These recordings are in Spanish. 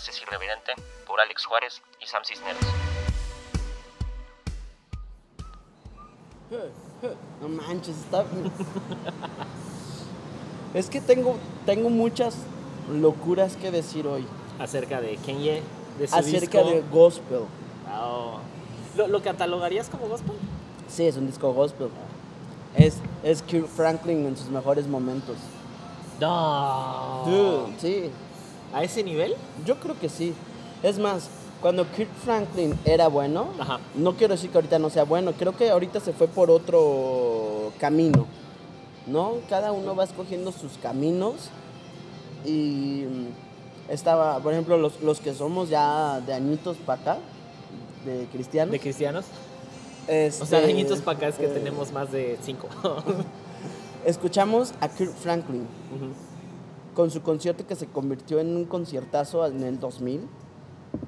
veces irreverente por Alex Juárez y Sam Cisneros. No manches, está. es que tengo, tengo muchas locuras que decir hoy. Acerca de Kanye, de su Acerca disco. de gospel. Oh. ¿Lo, ¿Lo catalogarías como gospel? Sí, es un disco gospel. Es, es Kirk Franklin en sus mejores momentos. No. Dude, sí. ¿A ese nivel? Yo creo que sí. Es más, cuando Kirk Franklin era bueno, Ajá. no quiero decir que ahorita no sea bueno, creo que ahorita se fue por otro camino. ¿No? Cada uno va escogiendo sus caminos. Y mm, estaba, por ejemplo, los, los que somos ya de añitos para acá, de cristianos. ¿De cristianos? este, O sea, de añitos para acá es que eh, tenemos más de cinco. Escuchamos a Kirk Franklin Ujú. Con su concierto que se convirtió en un conciertazo en el 2000.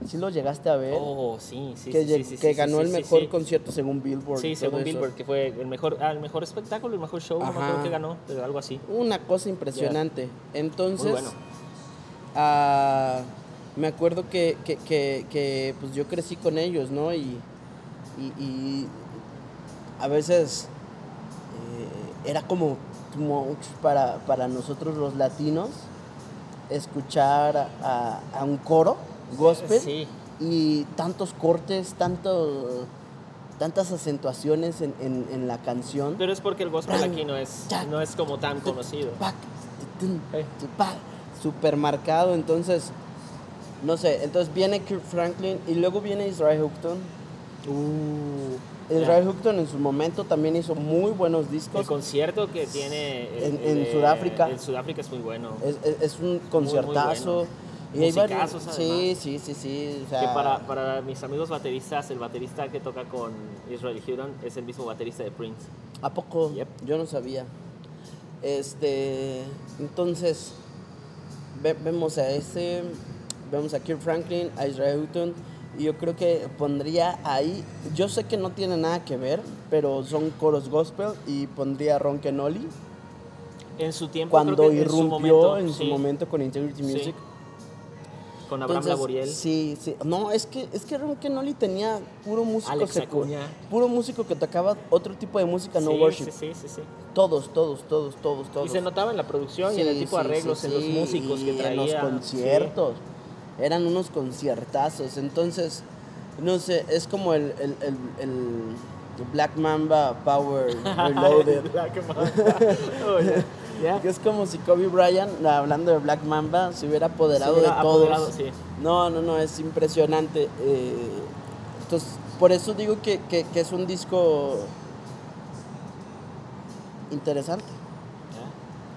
¿Sí lo llegaste a ver? oh, sí, sí, que sí, que sí, ganó el mejor concierto según Billboard. Sí, según eso. Billboard, que fue el mejor, ah, el mejor espectáculo, el mejor show, no me Ajá. acuerdo que ganó, pero algo así. Una cosa impresionante. Entonces, Muy bueno. ah, me acuerdo que, que, que, que, pues yo crecí con ellos, ¿no? Y, y, y a veces eh, era como much para, para nosotros los latinos escuchar a, a un coro gospel Sí. y tantos cortes, tanto, tantas acentuaciones en, en, en la canción. Pero es porque el gospel Bang, aquí no es, no es como tan conocido. Tupac, super marcado, entonces, no sé, entonces viene Kirk Franklin y luego viene Israel Houghton. Uh, Israel. Houghton en su momento también hizo muy buenos El discos. concierto que tiene el- En- el en Sudáfrica. En Sudáfrica es muy bueno. Es, es- es un conciertazo. bueno. Y hay varios- sí, sí, sí, sí. o sea, Que para, para mis amigos bateristas, el baterista que toca con Israel Houghton es el mismo baterista de Prince. ¿A poco? Yep. Yo no sabía. Este, entonces, ve- vemos a ese, vemos a Kirk Franklin, a Israel Houghton, yo creo que pondría ahí, yo sé que no tiene nada que ver, pero son coros gospel, y pondría Ron Kenoli, En su tiempo, cuando creo que en su irrumpió momento, en su sí, momento con Integrity Sí. Music. con Abraham Entonces, Laboriel. Sí, sí. No, es que, es que Ron Kenoli tenía puro músico puro músico que tocaba otro tipo de música, no sí, worship. sí, sí, sí. Todos, todos, todos, todos, todos. Y se notaba en la producción y en el tipo de arreglos, en los músicos y que traía. En los conciertos. Eran unos conciertazos. Entonces, no sé, es como el, el, el, el Black Mamba Power Reloaded. Black Mamba. Oh, que es como si Kobe Bryant, hablando de Black Mamba, se hubiera apoderado Se hubiera de todos. apoderado, sí. No, no, no, es impresionante. eh, entonces, por eso digo que, que- que es un disco interesante.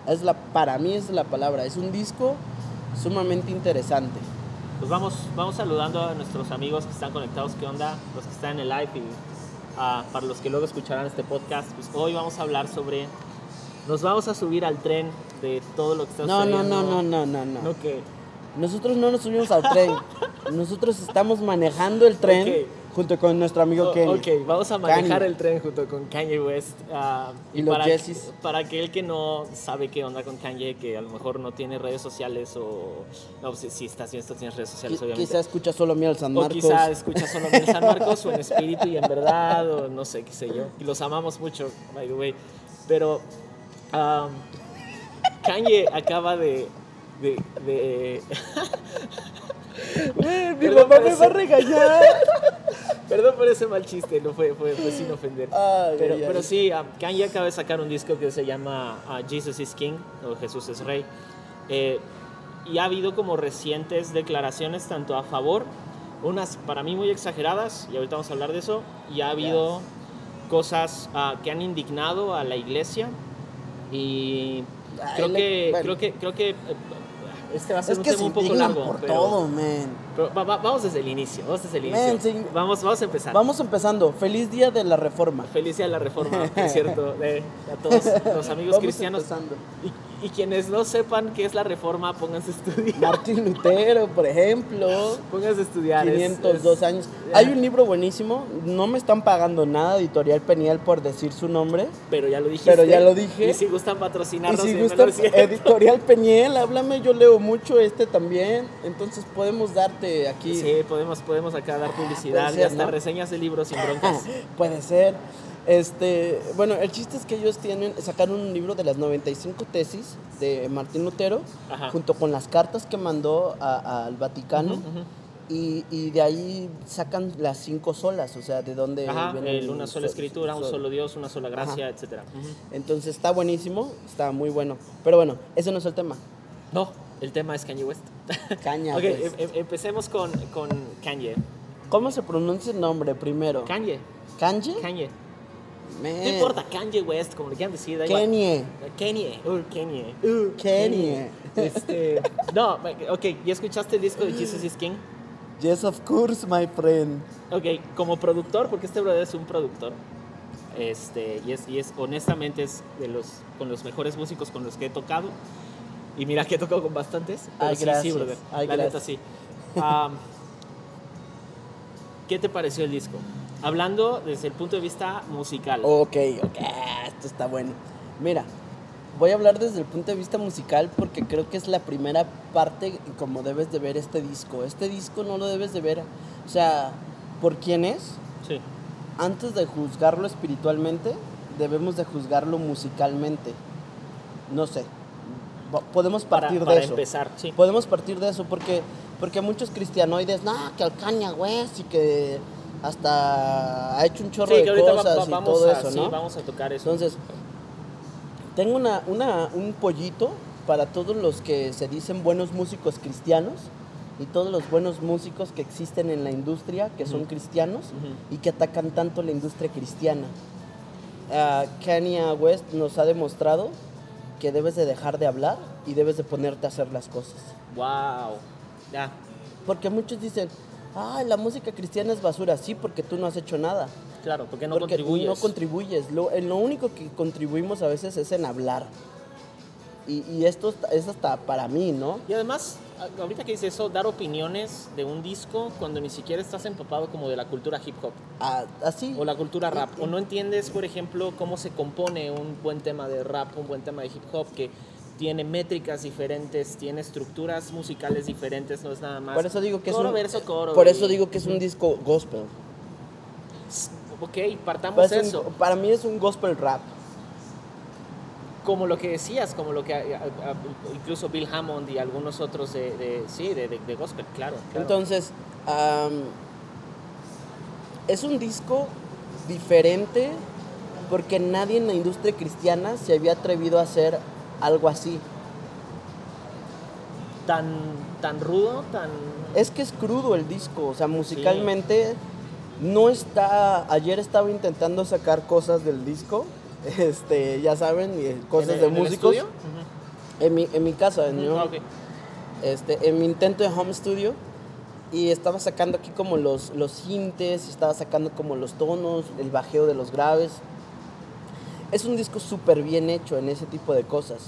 Es la, para mí es la palabra, es un disco sumamente interesante. Pues vamos, vamos saludando a nuestros amigos que están conectados. ¿Qué onda? Los que están en el live y ah, para los que luego escucharán este podcast. Pues hoy vamos a hablar sobre. Nos vamos a subir al tren de todo lo que está No, no, sucediendo. no, no, no, no, no. No, que. Nosotros no nos subimos al tren. Nosotros estamos manejando el tren Ok. Junto con nuestro amigo Oh, Kenny. ok, vamos a manejar Kanye. el tren junto con Kanye West. ah, Y los para, Jessies. para aquel que no sabe qué onda con Kanye, que a lo mejor no tiene redes sociales o. No, pues, si estás bien, esto tienes redes sociales, Qui- obviamente. Quizá escucha solo Miel San O Marcos. quizá escucha solo en San Marcos o en espíritu y en verdad, o no sé, qué sé yo. Y los amamos mucho, by the way. Pero um, Kanye acaba de. de, de- Mi Perdón mamá me va a regañar. Perdón por ese mal chiste, no fue, fue, fue sin ofender. Ay, Pero, ay, ay. pero sí, um, Kanye acaba de sacar un disco que se llama uh, Jesus is King o Jesús es Rey. Eh, y ha habido como recientes declaraciones tanto a favor, unas para mí muy exageradas, y ahorita vamos a hablar de eso, y ha habido cosas ah, que han indignado a la iglesia. Y creo que, bueno. creo que, creo que eh, este va a ser Es un que tema se un poco largo. por pero- todo, man. pero va- va- vamos desde el inicio, vamos desde el inicio. Men, sí. Vamos, vamos a empezar. Vamos empezando. Feliz día de la reforma. Feliz día de la reforma, por cierto, de, a todos los amigos Vamos cristianos. empezando. Y, quienes no sepan qué es la reforma, pónganse a estudiar. Martín Lutero, por ejemplo. Pónganse a estudiar. es- 502 es- años. Hay un libro buenísimo, no me están pagando nada, Editorial Peniel, por decir su nombre. Pero ya lo dijiste. Pero ya lo dije. Y si gustan Y patrocinarnos, si bienvenido gusta, al cielo. Editorial Peniel, háblame, yo leo mucho este también. Entonces podemos darte aquí. Sí, podemos, podemos acá dar publicidad y hasta ¿no? reseñas de libros sin broncas. Puede ser. Este, bueno, el chiste es que ellos tienen, sacaron un libro de las 95 tesis de Martín Lutero, Ajá. junto con las cartas que mandó al Vaticano. Y, y de ahí sacan las cinco solas, o sea, de dónde Ajá, el una sola so- escritura, un so- solo Dios, una sola gracia, etcétera. Ujú. Entonces está buenísimo, está muy bueno. Pero bueno, ese no es el tema. No, el tema es Kanye West. Caña. ok, pues. em- em- empecemos con, con Kanye. ¿Cómo se pronuncia el nombre primero? Kanye, ¿Kanye? Kanye. No importa, Kanye West, como le quieran decir. da igual. Kanye. Kanye. Uh, Kanye. Uh, Kanye. Este, no, ok, ¿ya escuchaste el disco de Jesus is King? Yes, of course, my friend. Ok, como productor, porque este brother es un productor. Este, y es, y es honestamente es de los con los mejores músicos con los que he tocado. Y mira que he tocado con bastantes. pero Ay, sí, sí, gracias. brother. Ay, la neta gracias. sí. Am, ¿Qué te pareció el disco? Hablando desde el punto de vista musical. Ok, ok, esto está bueno. Mira, voy a hablar desde el punto de vista musical porque creo que es la primera parte como debes de ver este disco. Este disco no lo debes de ver, o sea, por quién es. Sí. Antes de juzgarlo espiritualmente, debemos de juzgarlo musicalmente. No sé. Podemos Para, partir para de eso. empezar, sí. Podemos partir de eso porque, porque muchos cristianoides, no, que al Kanye West y que hasta ha hecho un chorro Sí, de ahorita va- cosas va- y todo a, eso, sí, ¿no? vamos a tocar eso. Entonces, tengo una, una- un pollito para todos los que se dicen buenos músicos cristianos y todos los buenos músicos que existen en la industria, que son Ujú. cristianos Ujú. y que atacan tanto la industria cristiana. Ah, Kanye West nos ha demostrado que debes de dejar de hablar y debes de ponerte a hacer las cosas. Wow. Ya. Porque muchos dicen, ay, la música cristiana es basura. Sí, porque tú no has hecho nada. Claro, porque no porque contribuyes. no contribuyes. Lo, en lo único que contribuimos a veces es en hablar. Y, y esto es hasta para mí, ¿no? Y además, ahorita que dices eso, dar opiniones de un disco cuando ni siquiera estás empapado como de la cultura hip hop Ah, así. o la cultura rap. O no entiendes, por ejemplo, cómo se compone un buen tema de rap, un buen tema de hip hop que tiene métricas diferentes, tiene estructuras musicales diferentes, no es nada más. Por eso digo que coro, es un, verso, coro. Por y- eso digo que es un disco gospel. Ok, partamos de es un- eso. para mí es un gospel rap. Como lo que decías, como lo que a- a- a- incluso Bill Hammond y algunos otros de, de- sí, de, de- de gospel, claro. claro. Entonces, es un disco diferente porque nadie en la industria cristiana se había atrevido a hacer algo así. tan, tan rudo, tan... Es que es crudo el disco, o sea, musicalmente no está. Ayer estaba intentando sacar cosas del disco, este, ya saben, eh, cosas ¿En el- de en el músicos. estudio? En mi, en mi casa, en, mi- este, en mi intento de home studio. Y estaba sacando aquí como los, los sintes, estaba sacando como los tonos, el bajeo de los graves. Es un disco súper bien hecho en ese tipo de cosas.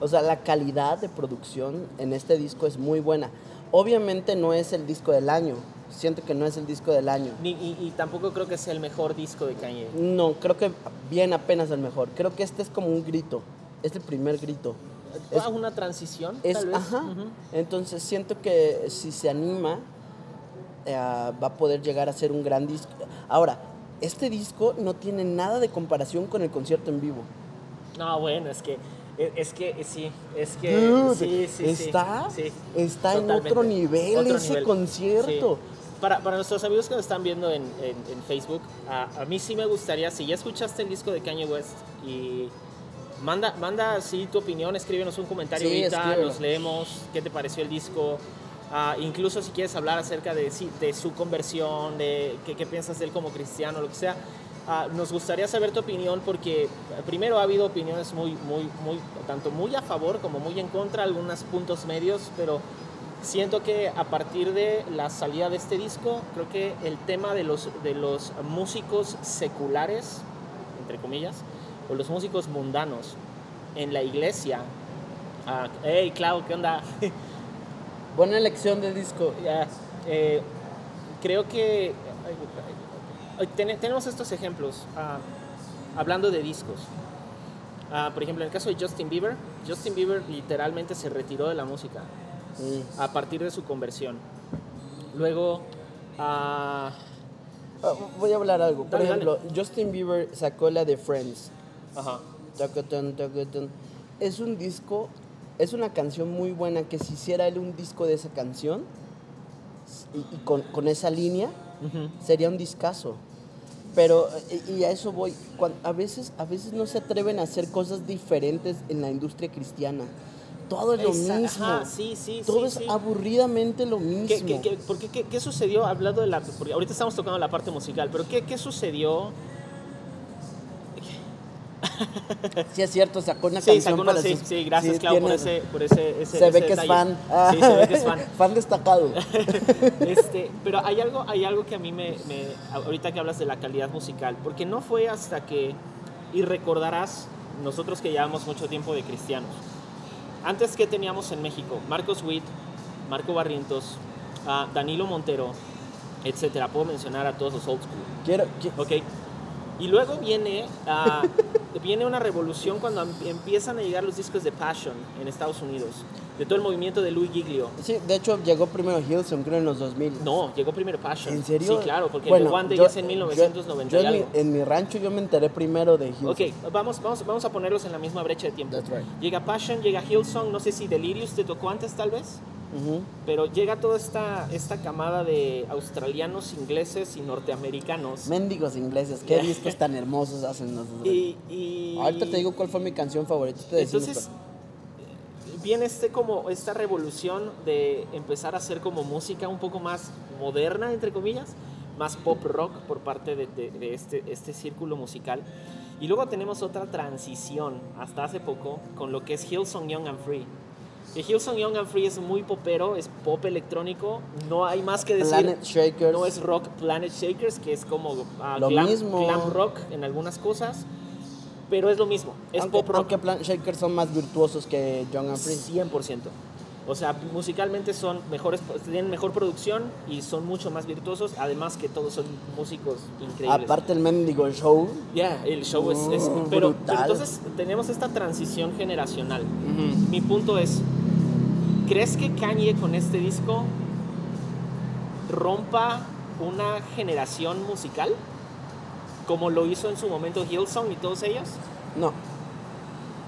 O sea, la calidad de producción en este disco es muy buena. Obviamente no es el disco del año. Siento que no es el disco del año. Ni- y, y tampoco creo que sea el mejor disco de Kanye. No, creo que bien apenas el mejor. Creo que este es como un grito. Es el primer grito. Es- una transición, Es, tal vez. ajá. Ujú. Entonces siento que si se anima, eh, va a poder llegar a ser un gran disco. Ahora, este disco no tiene nada de comparación con el concierto en vivo. No, bueno, es que, es, es que eh, sí, es que Dude, sí, está, sí, está en otro nivel Otro ese nivel. concierto. Para, para nuestros amigos que nos están viendo en, en- en Facebook, a, a mí sí me gustaría, si ya escuchaste el disco de Kanye West y manda, manda así tu opinión, escríbenos un comentario ahorita, escríbelo. los leemos, qué te pareció el disco. Ah, incluso si quieres hablar acerca de, de su conversión, de qué, qué piensas de él como cristiano, lo que sea, ah, nos gustaría saber tu opinión porque eh, primero ha habido opiniones muy, muy, muy, tanto muy a favor como muy en contra, algunos puntos medios, pero siento que a partir de la salida de este disco, creo que el tema de los, de los músicos seculares, entre comillas, o los músicos mundanos en la iglesia Ah, hey, Clau, ¿qué onda? Buena elección de disco. Ya, eh, creo que ten- tenemos estos ejemplos. ah, hablando de discos. Ah, por ejemplo, en el caso de Justin Bieber, Justin Bieber literalmente se retiró de la música Sí. a partir de su conversión. Luego, ah, voy a hablar algo. Por Dale, dale. ejemplo, Justin Bieber sacó la de Friends. ajá. Es un disco, es una canción muy buena que si hiciera él un disco de esa canción y, y con, con esa línea, sería un discazo. Pero, y, y a eso voy, a, veces, a veces no se atreven a hacer cosas diferentes en la industria cristiana. Todo es lo Esa- mismo. ajá, sí, sí, Todo sí, es sí. aburridamente lo mismo. ¿Qué, qué, qué- por qué- qué sucedió? Hablando de la. Porque ahorita estamos tocando la parte musical, pero ¿qué, qué sucedió? Sí, es cierto, sacó una Sí, canción sacó una- para sí, sus- sí, gracias, sí, Clau, por tiene- ese, por ese, ese- Se ese ve que es detalle. fan. Sí, se ve que es fan. fan destacado. Este, pero hay algo, hay algo que a mí me, me- Ahorita que hablas de la calidad musical, porque no fue hasta que. Y recordarás, nosotros que llevamos mucho tiempo de cristianos. Antes, que teníamos en México? Marcos Witt, Marco Barrientos, ah, Danilo Montero, etcétera. Puedo mencionar a todos los old school. Quiero, qui- Ok. Y luego viene, ah, viene una revolución cuando em- empiezan a llegar los discos de Passion en Estados Unidos, de todo el movimiento de Louis Giglio. Sí, de hecho llegó primero Hillsong, creo en los 2000. No, llegó primero Passion. ¿En serio? Sí, claro, porque Bueno, The One Day yo- es en 1990 yo- yo en, algo. mi, en mi rancho yo me enteré primero de Hillsong. Ok, vamos, vamos, vamos a ponerlos en la misma brecha de tiempo. That's right. Llega Passion, llega Hillsong, no sé si Delirious te tocó antes tal vez, Ujú. pero llega toda esta, esta camada de australianos, ingleses y norteamericanos. Mendigos ingleses, qué discos tan hermosos hacen los Y, y- Ahorita te digo cuál fue mi canción favorita. te Entonces, viene este como esta revolución de empezar a hacer como música un poco más moderna, entre comillas, más pop rock por parte de, de- de este, este círculo musical. Y luego tenemos otra transición, hasta hace poco, con lo que es Hillsong Young and Free. Que Hillsong Young and Free es muy popero, es pop electrónico, no hay más que decir. Planet Shakers. No es rock Planet Shakers, que es como ah, Lo glam, mismo. glam rock en algunas cosas, pero es lo mismo, es aunque, pop rock. aunque Planet Shakers son más virtuosos que Young and Free. 100%. O sea, musicalmente son mejores, tienen mejor producción y son mucho más virtuosos, además que todos son músicos increíbles. Aparte el mendigo show. Ya, el show es... es- Mm, pero, brutal. pero entonces tenemos esta transición generacional. Mi punto es, ¿crees que Kanye con este disco rompa una generación musical? Como lo hizo en su momento Hillsong y todos ellos. No.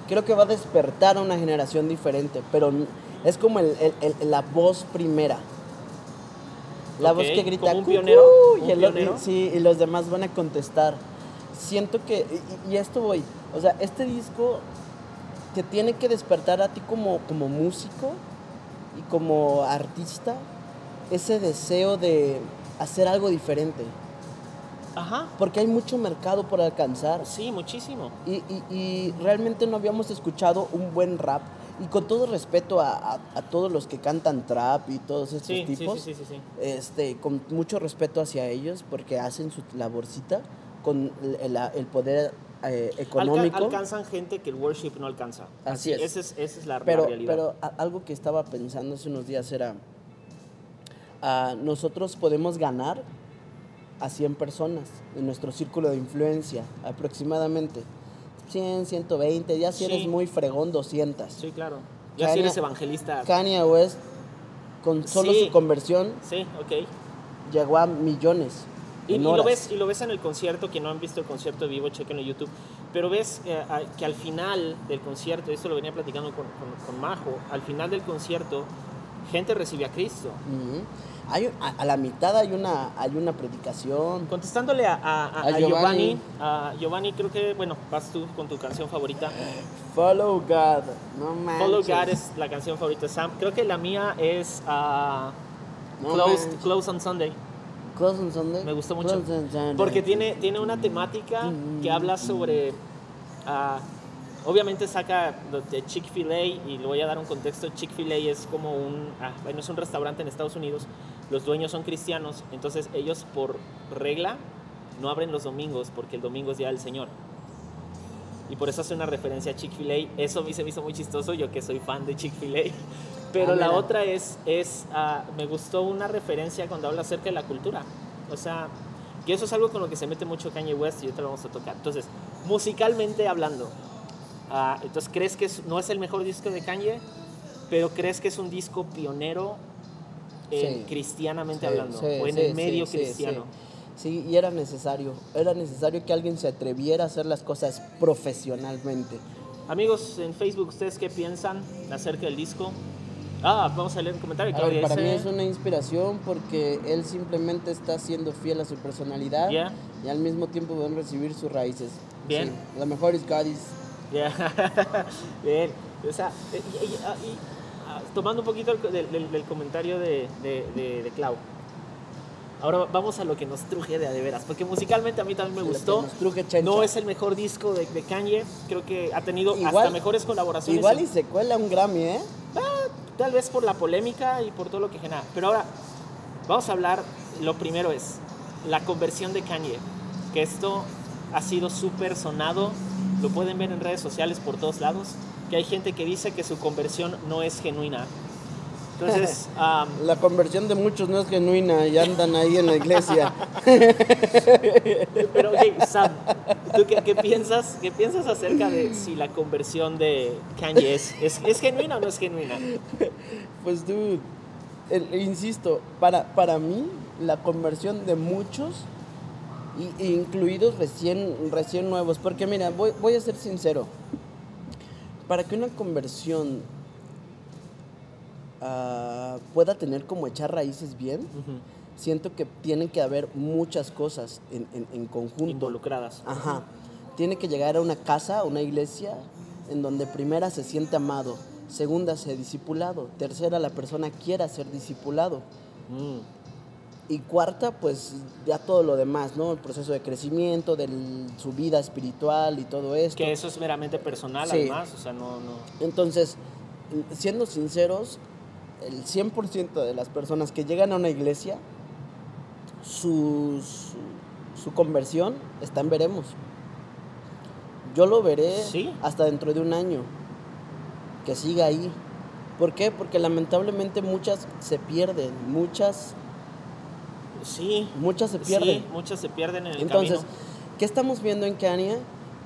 Creo que va a despertar a una generación diferente, pero es como el- el- el- la voz primera. La voz que grita y, un el- pionero. sí, y los demás van a contestar. Siento que, y, y esto voy, o sea, este disco te tiene que despertar a ti como, como músico como artista ese deseo de hacer algo diferente. Ajá. Porque hay mucho mercado por alcanzar. Sí, muchísimo. Y, y- y realmente no habíamos escuchado un buen rap. Y con todo respeto a, a- a todos los que cantan trap y todos estos Sí, tipos, sí, sí, sí, sí. Este, con mucho respeto hacia ellos porque hacen su laborcita con el, el- el poder eh, Alca- económico. alcanzan gente que el worship no alcanza. Así es. Esa es, esa es la, la pero realidad. pero algo que estaba pensando hace unos días era, ah, nosotros podemos ganar a 100 personas en nuestro círculo de influencia, aproximadamente. 100, 120, ya si Sí. eres muy fregón, 200. sí, claro. Ya Kanye- si eres evangelista. Kanye West, con solo Sí. su conversión, Sí, ok. llegó a millones. Y, y lo ves, y lo ves en el concierto, que no han visto el concierto vivo, chequenlo en YouTube. Pero ves eh, a- que al final del concierto, esto lo venía platicando con, con- con Majo, al final del concierto, gente recibe a Cristo. Ujú. Hay, un- a, a la mitad hay una, hay una predicación. Contestándole a, a- a- Giovanni, Giovanni. a Giovanni, creo que, bueno, vas tú con tu canción favorita. Follow God. No manches. Follow God es la canción favorita de Sam. Creo que la mía es ah, No Close, manches. Close on Sunday. Close on Sunday. Me gustó mucho. Porque tiene, tiene una temática que habla sobre. ah, obviamente saca de Chick-fil-A y le voy a dar un contexto. Chick-fil-A es como un. ah, bueno, es un restaurante en Estados Unidos. Los dueños son cristianos. Entonces ellos, por regla, no abren los domingos porque el domingo es día del Señor. y por eso hace una referencia a Chick-fil-A. Eso a mí se me hizo muy chistoso, yo que soy fan de Chick-fil-A. Pero Ah, la otra es, es ah, me gustó una referencia cuando habla acerca de la cultura. O sea, que eso es algo con lo que se mete mucho Kanye West y ahorita lo vamos a tocar. Entonces, musicalmente hablando, ah, entonces, ¿crees que es- no es el mejor disco de Kanye? Pero ¿crees que es un disco pionero en Sí. cristianamente Sí, hablando? sí, o en el medio cristiano. Sí, y era necesario. Era necesario que alguien se atreviera a hacer las cosas profesionalmente. Amigos en Facebook, ¿ustedes qué piensan acerca del disco? Ah, vamos a leer un comentario. A ver, para mí dice- es una inspiración porque él simplemente está siendo fiel a su personalidad Yeah. y al mismo tiempo van a recibir sus raíces. Bien. Sí, la mejor es Gadis. Ya. Bien. O sea, y- y- ah, y, ah, tomando un poquito el- del, del- del comentario de, de, de- de Clau. Ahora vamos a lo que nos truje de a de veras, porque musicalmente a mí también me Lo gustó. nos truje. No es el mejor disco de, de Kanye, creo que ha tenido Igual- hasta mejores colaboraciones. Igual y se cuela un Grammy, ¿eh? Tal vez por la polémica y por todo lo que genera. Pero ahora, vamos a hablar, lo primero es la conversión de Kanye, que esto ha sido súper sonado, lo pueden ver en redes sociales por todos lados, que hay gente que dice que su conversión no es genuina. Entonces, La conversión de muchos no es genuina y andan ahí en la iglesia. pero ok, Sam, ¿tú qué, qué piensas, qué piensas acerca de si la conversión de Kanye es, es, es genuina o no es genuina? Pues, dude, el- insisto, para, para mí, la conversión de muchos, y- incluidos recién, recién nuevos, porque mira, voy, voy a ser sincero, para que una conversión ah, pueda tener como echar raíces bien, siento que tienen que haber muchas cosas en, en- en conjunto. Involucradas. Ajá. Tiene que llegar a una casa, a una iglesia, en donde primera se siente amado, segunda se discipulado, tercera la persona quiera ser discipulado Mm. y cuarta pues ya todo lo demás, ¿no? El proceso de crecimiento, de su vida espiritual y todo esto. Que eso es meramente personal, Sí. además, o sea, no, no. Entonces, siendo sinceros, el 100% de las personas que llegan a una iglesia, su, su, su conversión está en veremos. Yo lo veré Sí. hasta dentro de un año, que siga ahí. ¿Por qué? Porque lamentablemente muchas se pierden, muchas, Sí, muchas se pierden. sí, muchos se pierden en el Entonces, camino. ¿qué estamos viendo en Kanye?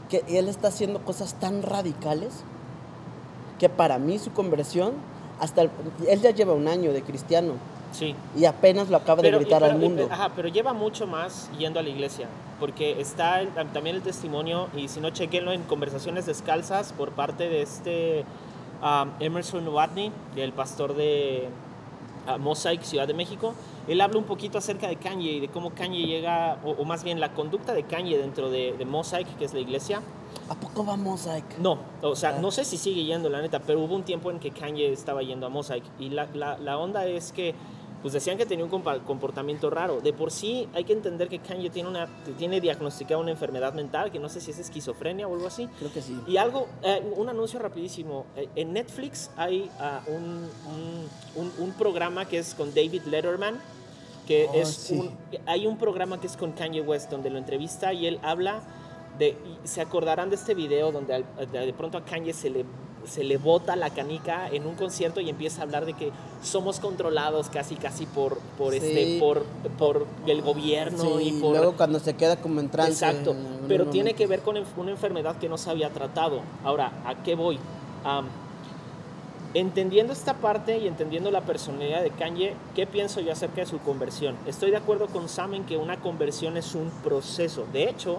Que él está haciendo cosas tan radicales que para mí su conversión, hasta el- él ya lleva un año de cristiano Sí. y apenas lo acaba de gritar pero- al mundo. Ajá, pero lleva mucho más yendo a la iglesia, porque está el- también el testimonio, y si no, chequenlo en Conversaciones Descalzas por parte de este um, Emerson Watney, el pastor de uh, Mosaic, Ciudad de México. Él habla un poquito acerca de Kanye y de cómo Kanye llega, o, o más bien la conducta de Kanye dentro de, de Mosaic, que es la iglesia. ¿A poco va Mosaic? No, o sea, Ah. no sé si sigue yendo, la neta, pero hubo un tiempo en que Kanye estaba yendo a Mosaic. Y la, la, la onda es que, pues decían que tenía un comportamiento raro. De por sí, hay que entender que Kanye tiene, una, tiene diagnosticada una enfermedad mental, que no sé si es esquizofrenia o algo así. Creo que sí. Y algo, eh, un anuncio rapidísimo. Eh, en Netflix hay ah, un, un, un- un programa que es con David Letterman, que Oh, es sí. un, hay un programa que es con Kanye West, donde lo entrevista y él habla de, se acordarán de este video donde de pronto a Kanye se le, se le bota la canica en un concierto y empieza a hablar de que somos controlados casi casi por, por, Sí. este, por, por el gobierno Sí, y por... luego cuando se queda como en trance. Exacto, en pero tiene que ver con una enfermedad que no se había tratado. Ahora, ¿a qué voy? Am, entendiendo esta parte y entendiendo la personalidad de Kanye, ¿qué pienso yo acerca de su conversión? Estoy de acuerdo con Sam en que una conversión es un proceso. De hecho,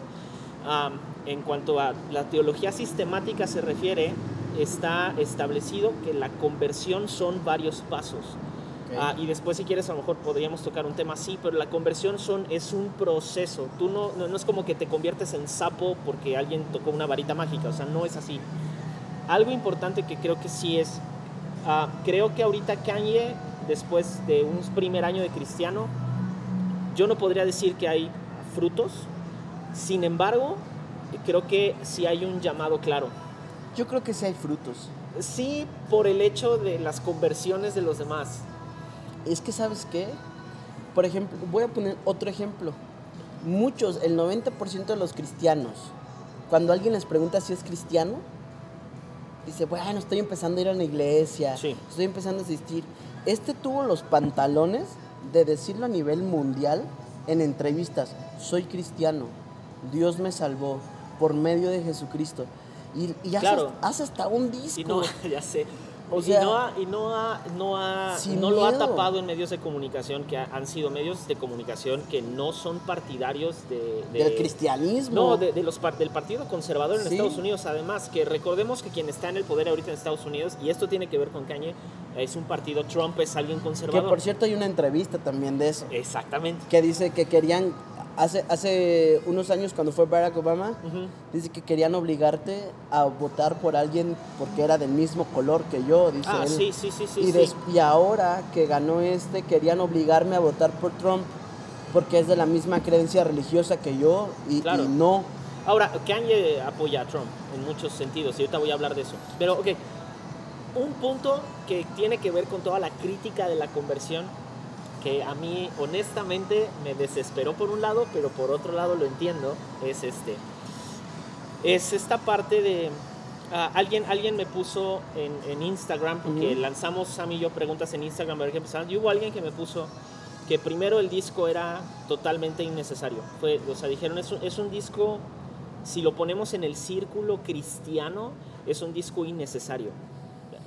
en cuanto a la teología sistemática se refiere, está establecido que la conversión son varios pasos. Ah, y después, si quieres, a lo mejor podríamos tocar un tema así, pero la conversión son, es un proceso. Tú no, no, no es como que te conviertes en sapo porque alguien tocó una varita mágica, o sea, no es así. Algo importante que creo que sí es, ah, creo que ahorita Kanye, después de un primer año de cristiano, yo no podría decir que hay frutos, sin embargo, creo que sí hay un llamado claro. Yo creo que sí hay frutos. Sí, por el hecho de las conversiones de los demás. Es que, ¿sabes qué? Por ejemplo, voy a poner otro ejemplo. Muchos, el 90% de los cristianos cuando alguien les pregunta si es cristiano, dice, bueno, estoy empezando a ir a una iglesia, Sí. estoy empezando a asistir. Este tuvo los pantalones de decirlo a nivel mundial en entrevistas, soy cristiano, Dios me salvó por medio de Jesucristo. Y, y hace, Claro. hace hasta un disco. Y no, ya sé. O y sea, no, ha- y no, ha- no, ha- no lo ha tapado en medios de comunicación que ha- han sido medios de comunicación que no son partidarios de, de- del cristianismo. No, de, de los del Partido Conservador en Sí. Estados Unidos, además, que recordemos que quien está en el poder ahorita en Estados Unidos, y esto tiene que ver con Kanye, es un partido, Trump es alguien que conservador. por cierto hay una entrevista también de eso. Exactamente. que dice que querían, hace, hace unos años cuando fue Barack Obama, Ujú. dice que querían obligarte a votar por alguien porque era del mismo color que yo, dice Ah, él. sí, sí, sí, sí. y, sí. des- y ahora que ganó este, querían obligarme a votar por Trump porque es de la misma creencia religiosa que yo y, Claro. y no. Ahora, Kanye apoya a Trump en muchos sentidos y ahorita voy a hablar de eso. Pero, ok, un punto que tiene que ver con toda la crítica de la conversión, que a mí honestamente me desesperó por un lado, pero por otro lado lo entiendo, es este. Es esta parte de... ah, alguien, alguien me puso en, en Instagram, porque lanzamos Sam y yo preguntas en Instagram a ver qué pensaban, y hubo alguien que me puso que primero el disco era totalmente innecesario. Fue, o sea, dijeron, es un, es un disco, si lo ponemos en el círculo cristiano, es un disco innecesario.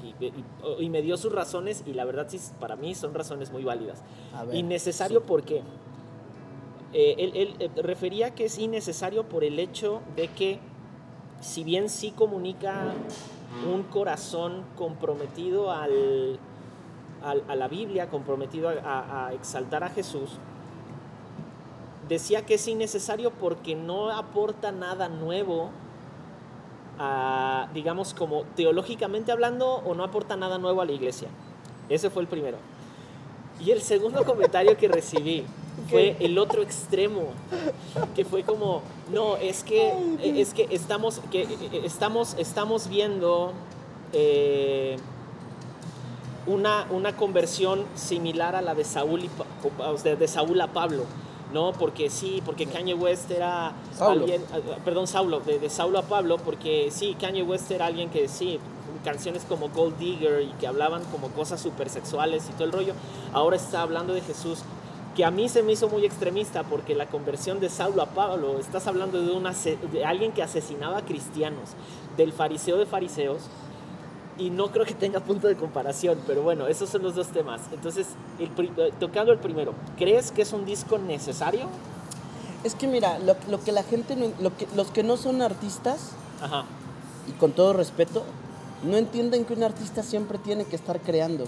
Y, y- y me dio sus razones y la verdad sí, para mí son razones muy válidas. Ver, Innecesario porque eh, él, él, eh, refería que es innecesario por el hecho de que si bien sí comunica un corazón comprometido al, al- a la Biblia, comprometido a, a- a exaltar a Jesús, decía que es innecesario porque no aporta nada nuevo, a, digamos como teológicamente hablando, o no aporta nada nuevo a la iglesia. Ese fue el primero. Y el segundo comentario que recibí fue el otro extremo, que fue como, no, es que, es que estamos, que eh, estamos, estamos viendo eh, una, una conversión similar a la de Saúl, y, de Saúl a Pablo. No, porque sí, porque Kanye West era Saulo. alguien, ah, perdón, Saulo, de, de Saulo a Pablo, porque sí, Kanye West era alguien que sí, canciones como Gold Digger y que hablaban como cosas súper sexuales y todo el rollo, ahora está hablando de Jesús, que a mí se me hizo muy extremista porque la conversión de Saulo a Pablo, estás hablando de, una, de alguien que asesinaba a cristianos, del fariseo de fariseos, y no creo que tenga punto de comparación, pero bueno, esos son los dos temas. Entonces, el eh, tocando el primero, ¿crees que es un disco necesario? Es que mira, lo, lo que la gente, no- lo que, los que no son artistas, Ajá. y con todo respeto, no entienden que un artista siempre tiene que estar creando.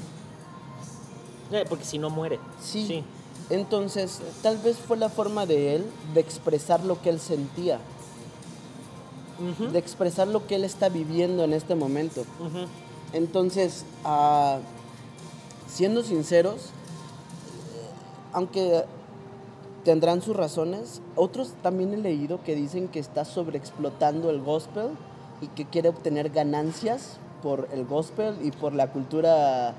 Eh, porque si no muere. Sí. Sí. Entonces, tal vez fue la forma de él de expresar lo que él sentía, de expresar lo que él está viviendo en este momento. ujú. Entonces, ah, siendo sinceros, aunque tendrán sus razones, otros también he leído que dicen que está sobreexplotando el gospel y que quiere obtener ganancias por el gospel y por la cultura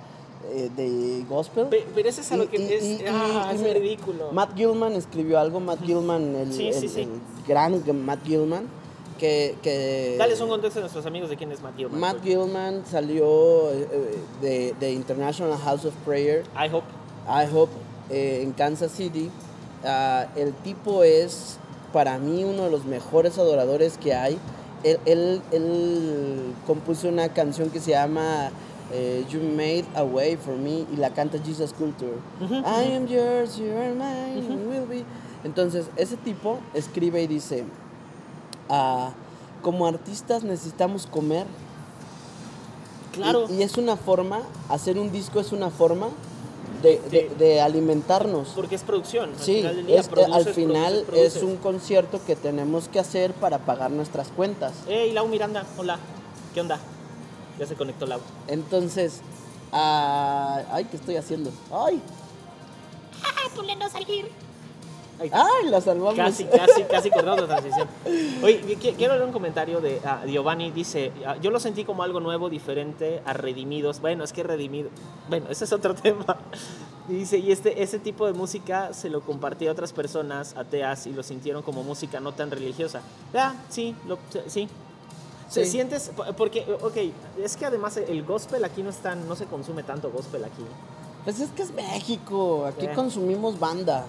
eh, de gospel. Pe- Pero ese es a lo que y- es, y- ah, y es mira, ridículo. Matt Gilman escribió algo, Matt Gilman, el, Sí, sí, el- sí. el gran Matt Gilman, que... que Dales un contexto a nuestros amigos de quién es Matt Gilman. Matt Gilman salió eh, eh, de, de International House of Prayer, I hope. I Hope, eh, en Kansas City. Ah, el tipo es, para mí, uno de los mejores adoradores que hay. Él, él- él compuso una canción que se llama eh, You Made a Way for Me y la canta Jesus Culture. Ujú, I am yours, you are mine, and will be. Entonces, ese tipo escribe y dice, ah, como artistas necesitamos comer. Claro. Y, y es una forma, hacer un disco es una forma de, de- Sí. de alimentarnos. Porque es producción. Al Sí, final del día es- produces, al final produces, es un concierto que tenemos que hacer para pagar nuestras cuentas. Hey, Lau Miranda, hola. ¿Qué onda? Ya se conectó Lau. Entonces, ah, ay, ¿qué estoy haciendo? Ay, Ah, ponle no salir. Ay, la salvamos. Casi, casi, casi cortamos la transición. Oye, qui- quiero leer un comentario de ah, Giovanni. Dice, ah, yo lo sentí como algo nuevo, diferente a Redimidos. Bueno, es que Redimido... Bueno, ese es otro tema. Y dice, y este, ese tipo de música se lo compartí a otras personas ateas y lo sintieron como música no tan religiosa. Ah, sí, lo, sí. ¿Se Sí. sientes? Porque, ok, es que además el gospel aquí no es tan, no se consume tanto gospel aquí. Pues es que es México, aquí Eh. consumimos banda.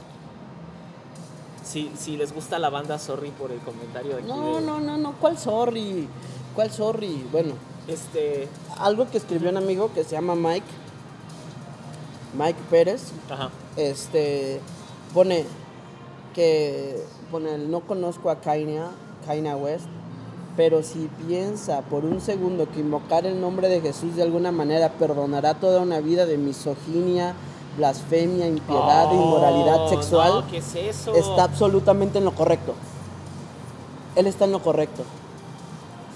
Si, si les gusta la banda, sorry por el comentario de aquí. No, de- no, no, no, ¿cuál sorry? ¿Cuál sorry? Bueno, Este, algo que escribió un amigo que se llama Mike, Mike Pérez, ajá. este, pone que, pone, el no conozco a Kanye, Kanye West, pero si piensa por un segundo que invocar el nombre de Jesús de alguna manera perdonará toda una vida de misoginia, blasfemia, impiedad e inmoralidad Oh, sexual, no, ¿qué es eso? está absolutamente en lo correcto. Él está en lo correcto.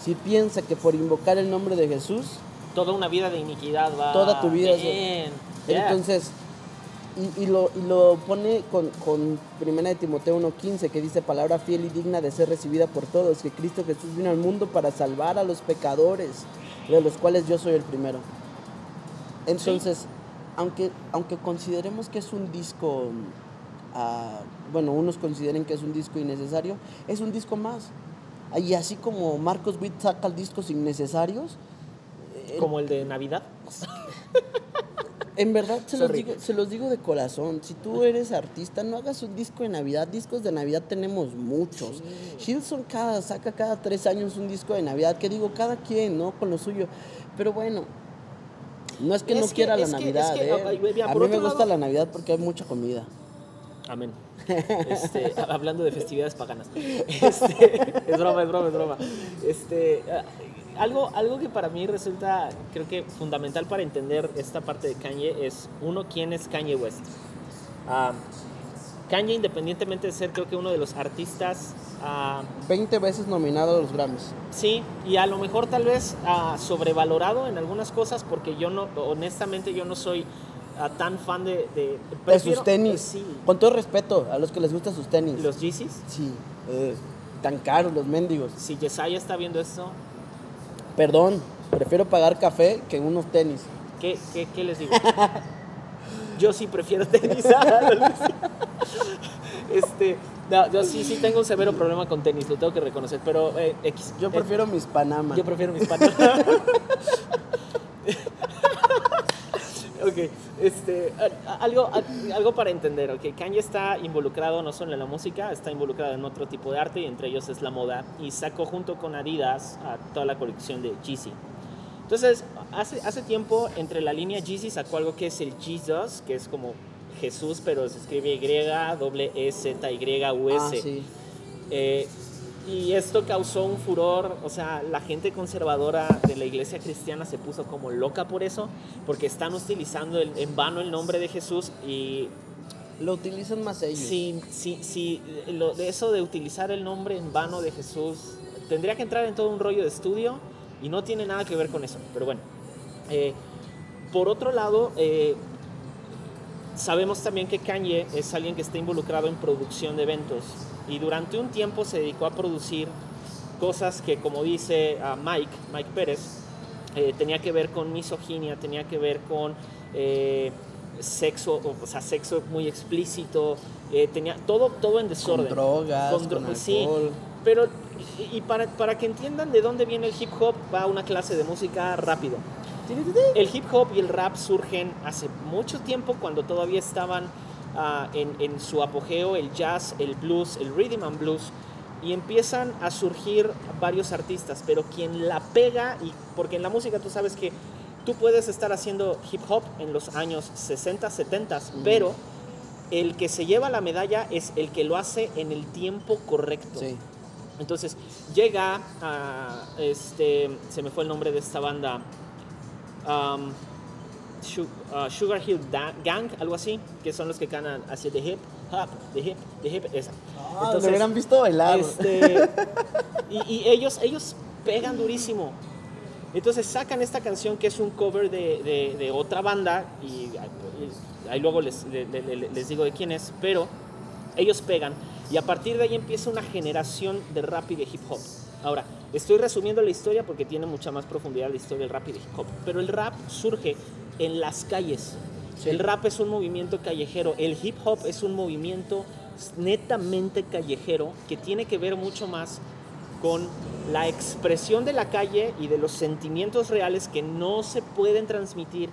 Si piensa que por invocar el nombre de Jesús, Toda una vida de iniquidad va. Toda tu vida es- yeah. entonces, y, y lo, y lo pone con, con 1 de Timoteo 1.15, que dice, palabra fiel y digna de ser recibida por todos, que Cristo Jesús vino al mundo para salvar a los pecadores, de los cuales yo soy el primero. Entonces, aunque, aunque consideremos que es un disco, ah, bueno, unos consideren que es un disco innecesario, es un disco más. Y así como Marcos Witt saca discos innecesarios, eh, Como el de Navidad. en verdad se los, digo, se los digo de corazón. Si tú eres artista, no hagas un disco de Navidad. Discos de Navidad tenemos muchos. Hilson cada, saca cada tres años un disco de Navidad. Que digo, cada quien, ¿no? Con lo suyo. Pero bueno, no es que Es no que- quiera la Navidad. es que, ¿eh? mira, A mí me gusta la Navidad porque hay mucha comida. Amén. Este, hablando de festividades paganas. Este, es broma, es broma, es broma. Este, ah, algo, algo que para mí resulta, creo que fundamental para entender esta parte de Kanye es, uno, ¿quién es Kanye West? Ah, Kanye, independientemente de ser, creo que uno de los artistas, ah, 20 veces nominado a los Grammys. sí, y a lo mejor tal vez ah, sobrevalorado en algunas cosas, porque yo no, honestamente, yo no soy ah, tan fan de... De, De sus tenis. Sí, Con todo respeto a los que les gustan sus tenis. los Yeezys. Sí. eh, tan caros los mendigos. Si Yesaya está viendo esto, Perdón, prefiero pagar café que unos tenis. ¿Qué, qué, qué les digo? Yo sí prefiero tenis. a los- este, no, yo sí, sí tengo un severo problema con tenis, lo tengo que reconocer, pero eh, X. Yo Eh, prefiero mis Panama. yo prefiero mis patas. ok, este, algo, algo para entender, ok, Kanye está involucrado no solo en la música, está involucrado en otro tipo de arte, y entre ellos es la moda, y sacó junto con Adidas a toda la colección de Yeezy. Entonces, hace, hace tiempo, entre la línea Yeezy sacó algo que es el Jesus, que es como Jesús, pero se escribe Y, doble E, Z, Y, U, S. Ah, sí. Eh, y esto causó un furor, o sea, la gente conservadora de la iglesia cristiana se puso como loca por eso, porque están utilizando el- en vano el nombre de Jesús y Lo utilizan más ellos. si, si, si lo, eso de utilizar el nombre en vano de Jesús, tendría que entrar en todo un rollo de estudio y no tiene nada que ver con eso, pero bueno. Eh, por otro lado, eh, sabemos también que Kanye es alguien que está involucrado en producción de eventos y durante un tiempo se dedicó a producir cosas que, como dice ah, Mike, Mike Pérez, eh, tenía que ver con misoginia, tenía que ver con eh, sexo, o, sea, sexo muy explícito, eh, tenía todo, todo en desorden. Con drogas, Con dro- con sí, alcohol. pero, y y para, para que entiendan de dónde viene el hip hop, va una clase de música rápido. El hip hop y el rap surgen hace mucho tiempo cuando todavía estaban ah, en, en su apogeo el jazz, el blues, el rhythm and blues y empiezan a surgir varios artistas, pero quien la pega, y porque en la música tú sabes que tú puedes estar haciendo hip hop en los años 60, 70, pero el que se lleva la medalla es el que lo hace en el tiempo correcto. Sí. Entonces llega a este, se me fue el nombre de esta banda, um, uh, Sugar Hill Gang, algo así, que son los que ganan hacia The Hip Hop, The Hip, The Hip, esa. Ah, lo hubieran visto bailar. Este, y, y ellos, ellos pegan durísimo. Entonces sacan esta canción que es un cover de, de- de otra banda y, y ahí luego les, le- le- le- les digo de quién es, pero ellos pegan y a partir de ahí empieza una generación de rap y de hip hop. Ahora, estoy resumiendo la historia porque tiene mucha más profundidad la historia del rap y del hip hop, pero el rap surge en las calles. Sí. El rap es un movimiento callejero, el hip hop es un movimiento netamente callejero que tiene que ver mucho más con la expresión de la calle y de los sentimientos reales que no se pueden transmitir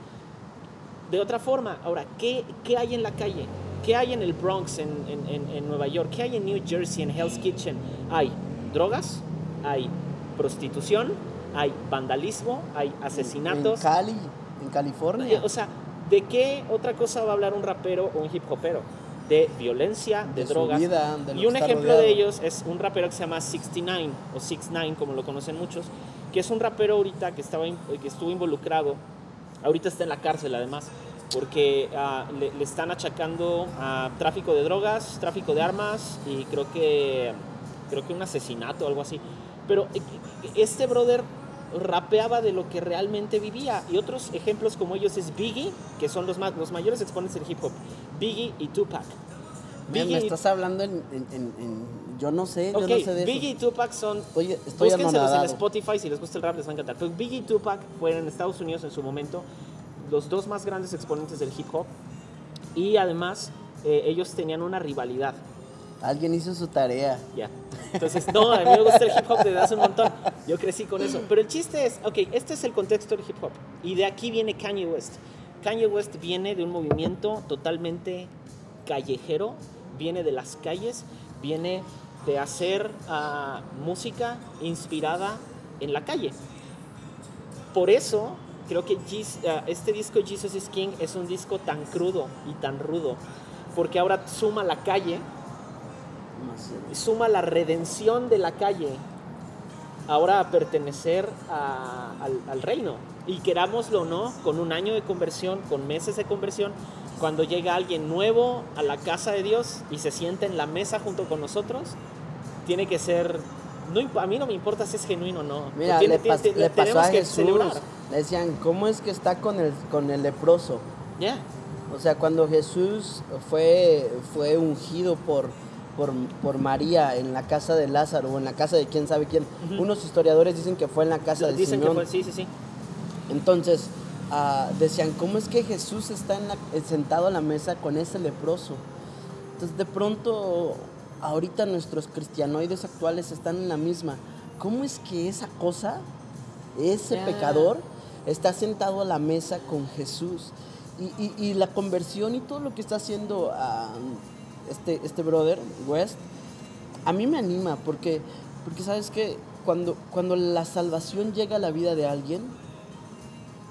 de otra forma. Ahora, ¿qué, qué hay en la calle? ¿Qué hay en el Bronx, en, en- en- en Nueva York? ¿Qué hay en New Jersey, en Hell's Kitchen? Hay drogas, hay prostitución, hay vandalismo, hay asesinatos. En Cali, en California. Eh, O sea, ¿de qué otra cosa va a hablar un rapero o un hip hopero? De violencia, de, De drogas. vida, de y un ejemplo rodeado. de ellos es un rapero que se llama 69 o 69 como lo conocen muchos, que es un rapero ahorita que estaba que estuvo involucrado. Ahorita está en la cárcel además porque ah, le, le están achacando a tráfico de drogas, tráfico de armas y creo que creo que un asesinato o algo así. Pero eh, este brother rapeaba de lo que realmente vivía. Y otros ejemplos como ellos es Biggie, que son los, más, los mayores exponentes del hip hop. Biggie y Tupac. Me Biggie- estás hablando en, en- en- en- Yo no sé, yo no sé de Biggie y. Tupac son... Estoy, estoy Búsquenselos en. Spotify, si les gusta el rap les va a encantar. Pero Biggie y Tupac fueron en Estados Unidos en su momento los dos más grandes exponentes del hip hop. Y además eh, ellos tenían una rivalidad. Alguien hizo su tarea. Ya. Entonces, no, a mí me gusta el hip hop desde hace un montón. Yo crecí con eso. Pero el chiste es, ok, este es el contexto del hip hop. Y de aquí viene Kanye West. Kanye West viene de un movimiento totalmente callejero, viene de las calles, viene de hacer ah, música inspirada en la calle. Por eso creo que Jes- ah, este disco Jesus is King es un disco tan crudo y tan rudo. Porque ahora suma la calle suma la redención de la calle ahora a pertenecer a- al, al reino. Y querámoslo o no, con un año de conversión, con meses de conversión, cuando llega alguien nuevo a la casa de Dios y se sienta en la mesa junto con nosotros, tiene que ser... No, a mí no me importa si es genuino o no. Mira, Tiene- le, tiene- pas- tiene- le pasó a Jesús. Le decían, ¿cómo es que está con el, con el leproso? Ya. O sea, cuando Jesús fue, fue ungido por, por, por María en la casa de Lázaro o en la casa de quién sabe quién, unos historiadores dicen que fue en la casa del Dicen que fue... Sí, sí, sí. Entonces, ah, decían, ¿cómo es que Jesús está en la- eh, sentado a la mesa con ese leproso? Entonces, de pronto, ahorita nuestros cristianoides actuales están en la misma. ¿Cómo es que esa cosa, ese Ya. pecador, está sentado a la mesa con Jesús? Y, y- y la conversión y todo lo que está haciendo ah, este, este brother, West, a mí me anima porque, porque sabes que cuando, cuando la salvación llega a la vida de alguien,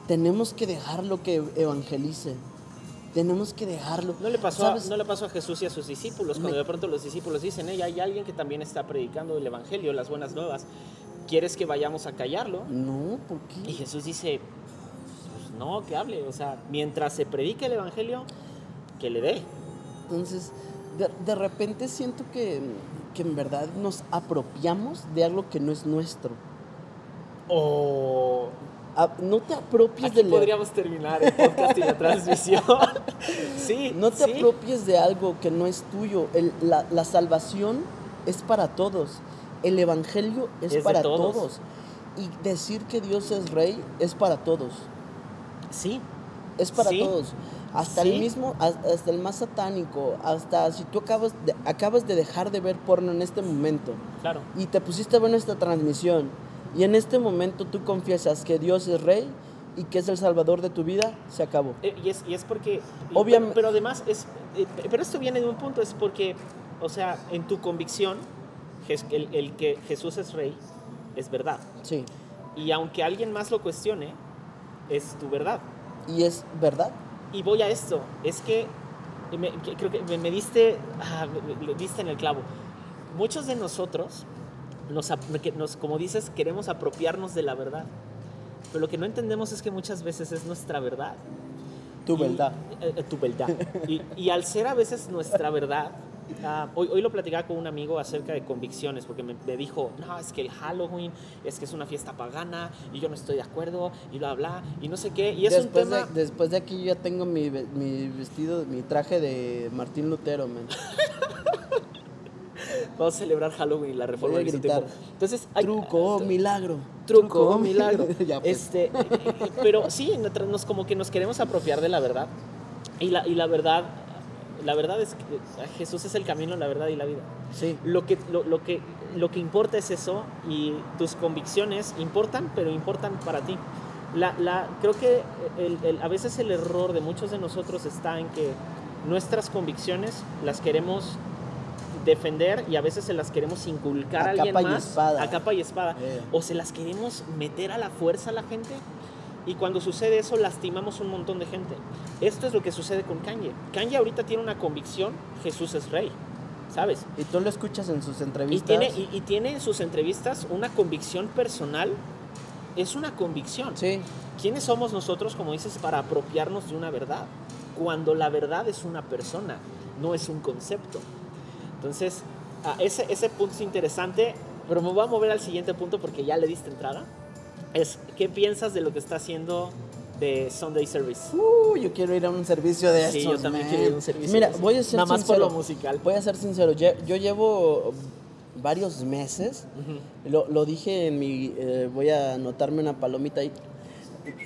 tenemos que dejarlo que evangelice. Tenemos que dejarlo. No le, pasó a, no le pasó a Jesús y a sus discípulos, cuando Me- de pronto los discípulos dicen, "Hey, hay alguien que también está predicando el Evangelio, las buenas nuevas. ¿Quieres que vayamos a callarlo? No, ¿por Y qué? Jesús dice, pues no, que hable. O sea, mientras se predique el Evangelio, que le dé. Entonces, de, de repente siento que, que en verdad nos apropiamos de algo que no es nuestro. O no te apropies aquí de podríamos terminar el podcast y la transmisión. sí, No te sí. apropies de algo que no es tuyo. El- la, la salvación es para todos. El evangelio es, para todos. todos. Y decir que Dios es rey es para todos. Sí, Es para Sí. todos. Hasta Sí. el mismo, has- hasta el más satánico, hasta si tú acabas de, acabas de dejar de ver porno en este momento claro. y te pusiste a ver nuestra transmisión y en este momento tú confiesas que Dios es rey y que es el salvador de tu vida, se acabó. Eh, Y es, y es porque... y- Obviam- pero, pero además, es, eh, pero esto viene de un punto, es porque, o sea, en tu convicción, el, el que Jesús es rey es verdad. Sí. Y aunque alguien más lo cuestione, es tu verdad. Y es verdad. Y voy a esto, es que, me- creo que me, me diste, ah, me- me- diste en el clavo. Muchos de nosotros, nos, nos, como dices, queremos apropiarnos de la verdad. Pero lo que no entendemos es que muchas veces es nuestra verdad. Tu Y- verdad. eh, eh, tu verdad. Y, y al ser a veces nuestra verdad, ah, hoy, hoy lo platicaba con un amigo acerca de convicciones, porque me, me dijo, no, es que el Halloween es que es una fiesta pagana y yo no estoy de acuerdo y bla, bla, y no sé qué. Y es después, un tema... de, después de aquí yo ya tengo mi, mi vestido, mi traje de Martín Lutero, man. Vamos a celebrar Halloween la reforma gritar. tiempo. Entonces, hay- Truco, milagro. truco, milagro. Ya, pues. este, pero sí, nos como que nos queremos apropiar de la verdad. Y la, y la verdad, la verdad es que Jesús es el camino, la verdad y la vida. Sí. Lo que, lo, lo que, lo que importa es eso y tus convicciones importan, pero importan para ti. La, la, creo que el- el- a veces el error de muchos de nosotros está en que nuestras convicciones las queremos defender y a veces se las queremos inculcar a, A alguien capa y más espada. a capa y espada Eh. o se las queremos meter a la fuerza a la gente y cuando sucede eso lastimamos un montón de gente. Esto es lo que sucede con Kanye. Kanye ahorita tiene una convicción, Jesús es rey, ¿sabes? Y tú lo escuchas en sus Y entrevistas. tiene, y, y tiene en sus entrevistas una convicción personal, es una convicción. Sí. ¿Quiénes somos nosotros, como dices, para apropiarnos de una verdad? Cuando la verdad es una persona, no es un concepto. Entonces, ah, ese, ese punto es interesante, pero me voy a mover al siguiente punto porque ya le diste entrada. Es, ¿qué piensas de lo que está haciendo de Sunday Service? Uh, yo quiero ir a un servicio de Sí, estos, yo también man. quiero ir a un servicio Mira, de voy a ser Nada más por sincero. lo musical. Voy a ser sincero. Yo, yo llevo varios meses. Lo, lo dije en mi. eh, voy a anotarme una palomita ahí.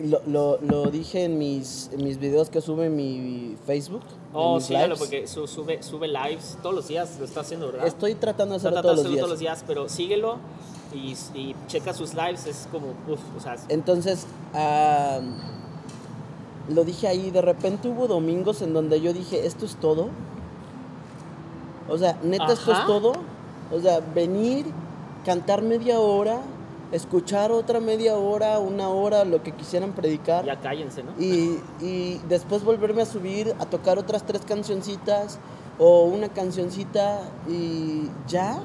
Lo, lo- lo dije en mis, en mis videos que sube en mi Facebook. Oh, sígalo lives. porque su- sube, sube lives todos los días, lo está haciendo, ¿verdad? Estoy tratando de hacerlo todos de los hacerlo días. todos los días, pero síguelo y, y checa sus lives, es como, uf, o sea, es- Entonces, ah, lo dije ahí, de repente hubo domingos en donde yo dije, ¿esto es todo? O sea, neta, esto es todo. O sea, venir, cantar media hora, escuchar otra media hora, una hora, lo que quisieran predicar. ya cállense, ¿no? Y, y después volverme a subir a tocar otras tres cancioncitas o una cancioncita y ya.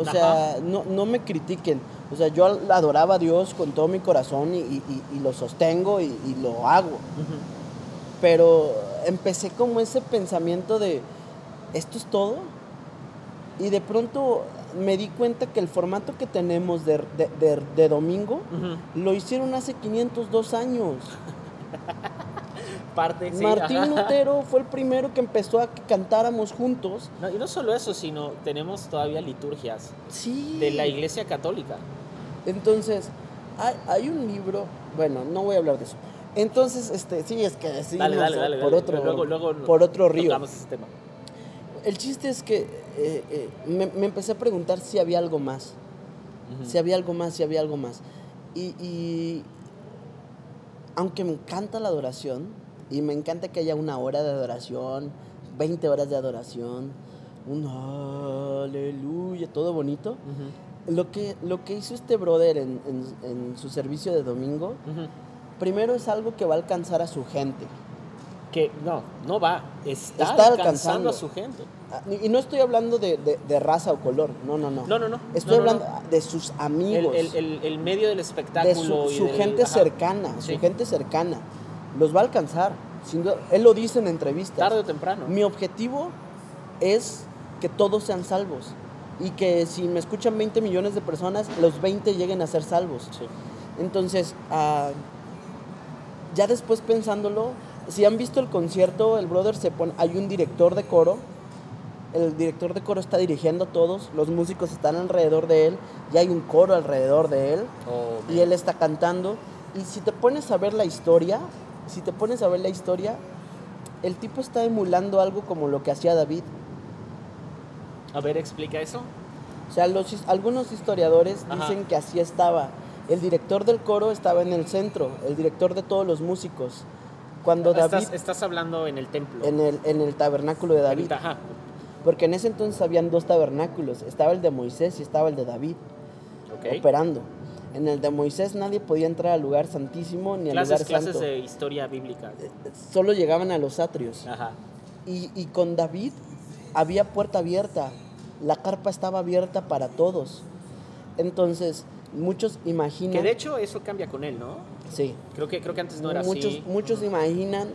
O sea, no, no me critiquen. O sea, yo adoraba a Dios con todo mi corazón y, y- lo sostengo y, y lo hago. Pero empecé como ese pensamiento de, ¿esto es todo? Y de pronto me di cuenta que el formato que tenemos de, de- de- de domingo lo hicieron hace 502 años. Sí, Martín ajá. Lutero fue el primero que empezó a que cantáramos juntos. No, y no solo eso, sino tenemos todavía liturgias Sí. de la Iglesia Católica. Entonces, hay, hay un libro, bueno, no voy a hablar de eso. Entonces, este, sí, es que sí, Dale, no dale, dale. por otro, luego, luego por otro río. ese tema. El chiste es que eh, eh, me, me empecé a preguntar si había algo más, Ujú. si había algo más, si había algo más. Y, y aunque me encanta la adoración, y me encanta que haya una hora de adoración, 20 horas de adoración, un aleluya, todo bonito. Ujú. Lo que, lo que hizo este brother en, en- en su servicio de domingo, Ujú. primero es algo que va a alcanzar a su gente. Que no, no va, está, Está alcanzando alcanzando. a su gente. Ah, Y no estoy hablando de, de- de raza o color, no, no, no. No, no, no. Estoy no, no, hablando de sus no. amigos, El, el, el, el medio del de espectáculo. su, y su del- gente ajá. cercana, Sí. su gente cercana. Los va a alcanzar. sin duda. Él lo dice en entrevistas. Tarde o temprano. Mi objetivo es que todos sean salvos. Y que si me escuchan 20 millones de personas, los 20 lleguen a ser salvos. Sí. Entonces, ah, ya después pensándolo, si han visto el concierto, el brother se pone, hay un director de coro, el director de coro está dirigiendo a todos, los músicos están alrededor de él, y hay un coro alrededor de él, Oh, y él está cantando, y si te pones a ver la historia, si te pones a ver la historia, el tipo está emulando algo como lo que hacía David. A ver, explica eso. O sea, los, algunos historiadores Ajá. dicen que así estaba. El director del coro estaba en el centro, el director de todos los músicos. Cuando David, Estás, estás hablando en el templo. en el, en el tabernáculo de David, Ajá. porque en ese entonces habían dos tabernáculos, estaba el de Moisés y estaba el de David, Ok. operando. En el de Moisés nadie podía entrar al lugar santísimo ni al Clases, lugar clases santo. de historia bíblica. Solo llegaban a los atrios. Ajá. Y, y con David había puerta abierta, la carpa estaba abierta para todos. Entonces, muchos imaginan... Que de hecho eso cambia con él, ¿no? Sí. Creo que, creo que antes no era muchos, así. muchos imaginan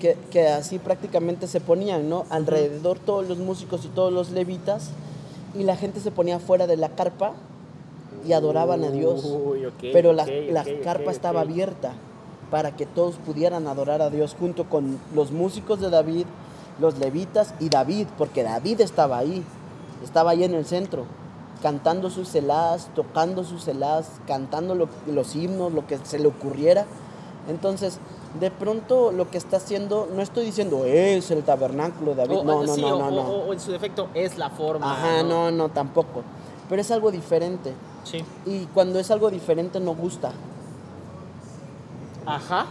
que, que así prácticamente se ponían, ¿no? Alrededor todos los músicos y todos los levitas y la gente se ponía fuera de la carpa y adoraban a Dios. Uy, Pero la, la carpa estaba abierta para que todos pudieran adorar a Dios junto con los músicos de David, los levitas y David, porque David estaba ahí, estaba ahí en el centro, cantando sus celadas, tocando sus celadas, cantando lo- los himnos, lo que se le ocurriera. Entonces, de pronto lo que está haciendo, no estoy diciendo es el tabernáculo de David, no, no, sí, no, o- no, no. o- o en su defecto es la forma. Ajá, no, no, tampoco. Pero es algo diferente. Sí. Y cuando es algo diferente no gusta. Ajá.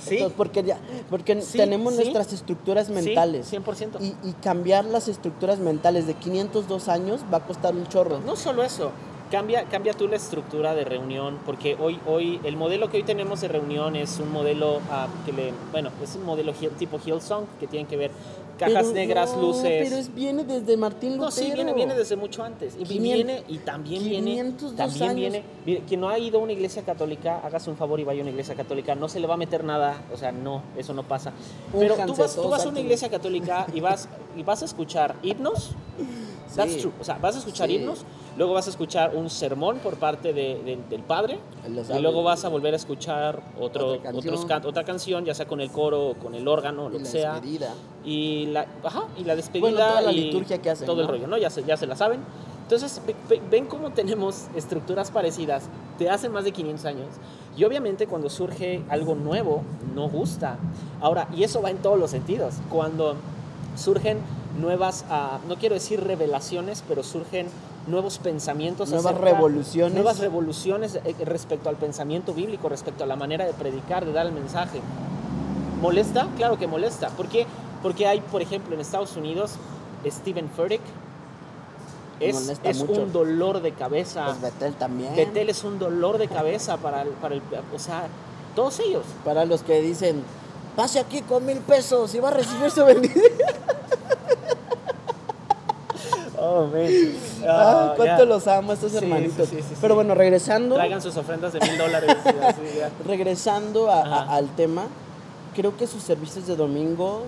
Sí. Entonces, porque ya, porque Sí, tenemos sí. nuestras estructuras Sí, mentales. 100%. y, y cambiar las estructuras mentales de 502 años va a costar un chorro. No solo eso, cambia, cambia tú la estructura de reunión, porque hoy, hoy el modelo que hoy tenemos de reunión es un modelo ah, que le, bueno, es un modelo Hill- tipo Hillsong que tiene que ver cajas Pero negras, no, luces. Pero es, viene desde Martín Lutero. No, sí, viene, viene desde mucho antes. Y Quinien- viene, y también viene, 502 también años. viene, mire, quien no ha ido a una iglesia católica, hágase un favor y vaya a una iglesia católica, no se le va a meter nada, o sea, no, eso no pasa. Pero tú vas, tú vas a una iglesia católica y vas, y vas a escuchar himnos, that's Sí. true, o sea, vas a escuchar Sí. himnos, luego vas a escuchar un sermón por parte de- de- del padre, y luego vas a volver a escuchar otro, Otra canción. otros can- otra canción, ya sea con el coro con el órgano, lo que sea. despedida. Y la, ajá, y la despedida. Bueno, toda la y liturgia que hacen, Todo el ¿no? rollo, ¿no? Ya se, ya se la saben. Entonces, ve- ve- ven cómo tenemos estructuras parecidas de hace más de 500 años. Y obviamente cuando surge algo nuevo, no gusta. Ahora, y eso va en todos los sentidos. Cuando surgen nuevas, ah, no quiero decir revelaciones, pero surgen nuevos pensamientos. Nuevas acerca- revoluciones. Nuevas revoluciones eh, respecto al pensamiento bíblico, respecto a la manera de predicar, de dar el mensaje. ¿Molesta? Claro que molesta. ¿Por qué? Porque hay, por ejemplo, en Estados Unidos, Stephen Furtick es, es un dolor de cabeza. Pues Betel también. Betel es un dolor de cabeza para el, para el... O sea, todos ellos. Para los que dicen, pase aquí con mil pesos y va a recibir su bendición. Oh, man. Ah, cuánto los amo estos Sí, hermanitos. sí, sí, Pero bueno, regresando, Traigan sus ofrendas de mil dólares. regresando a- a- al tema, creo que sus servicios de domingo,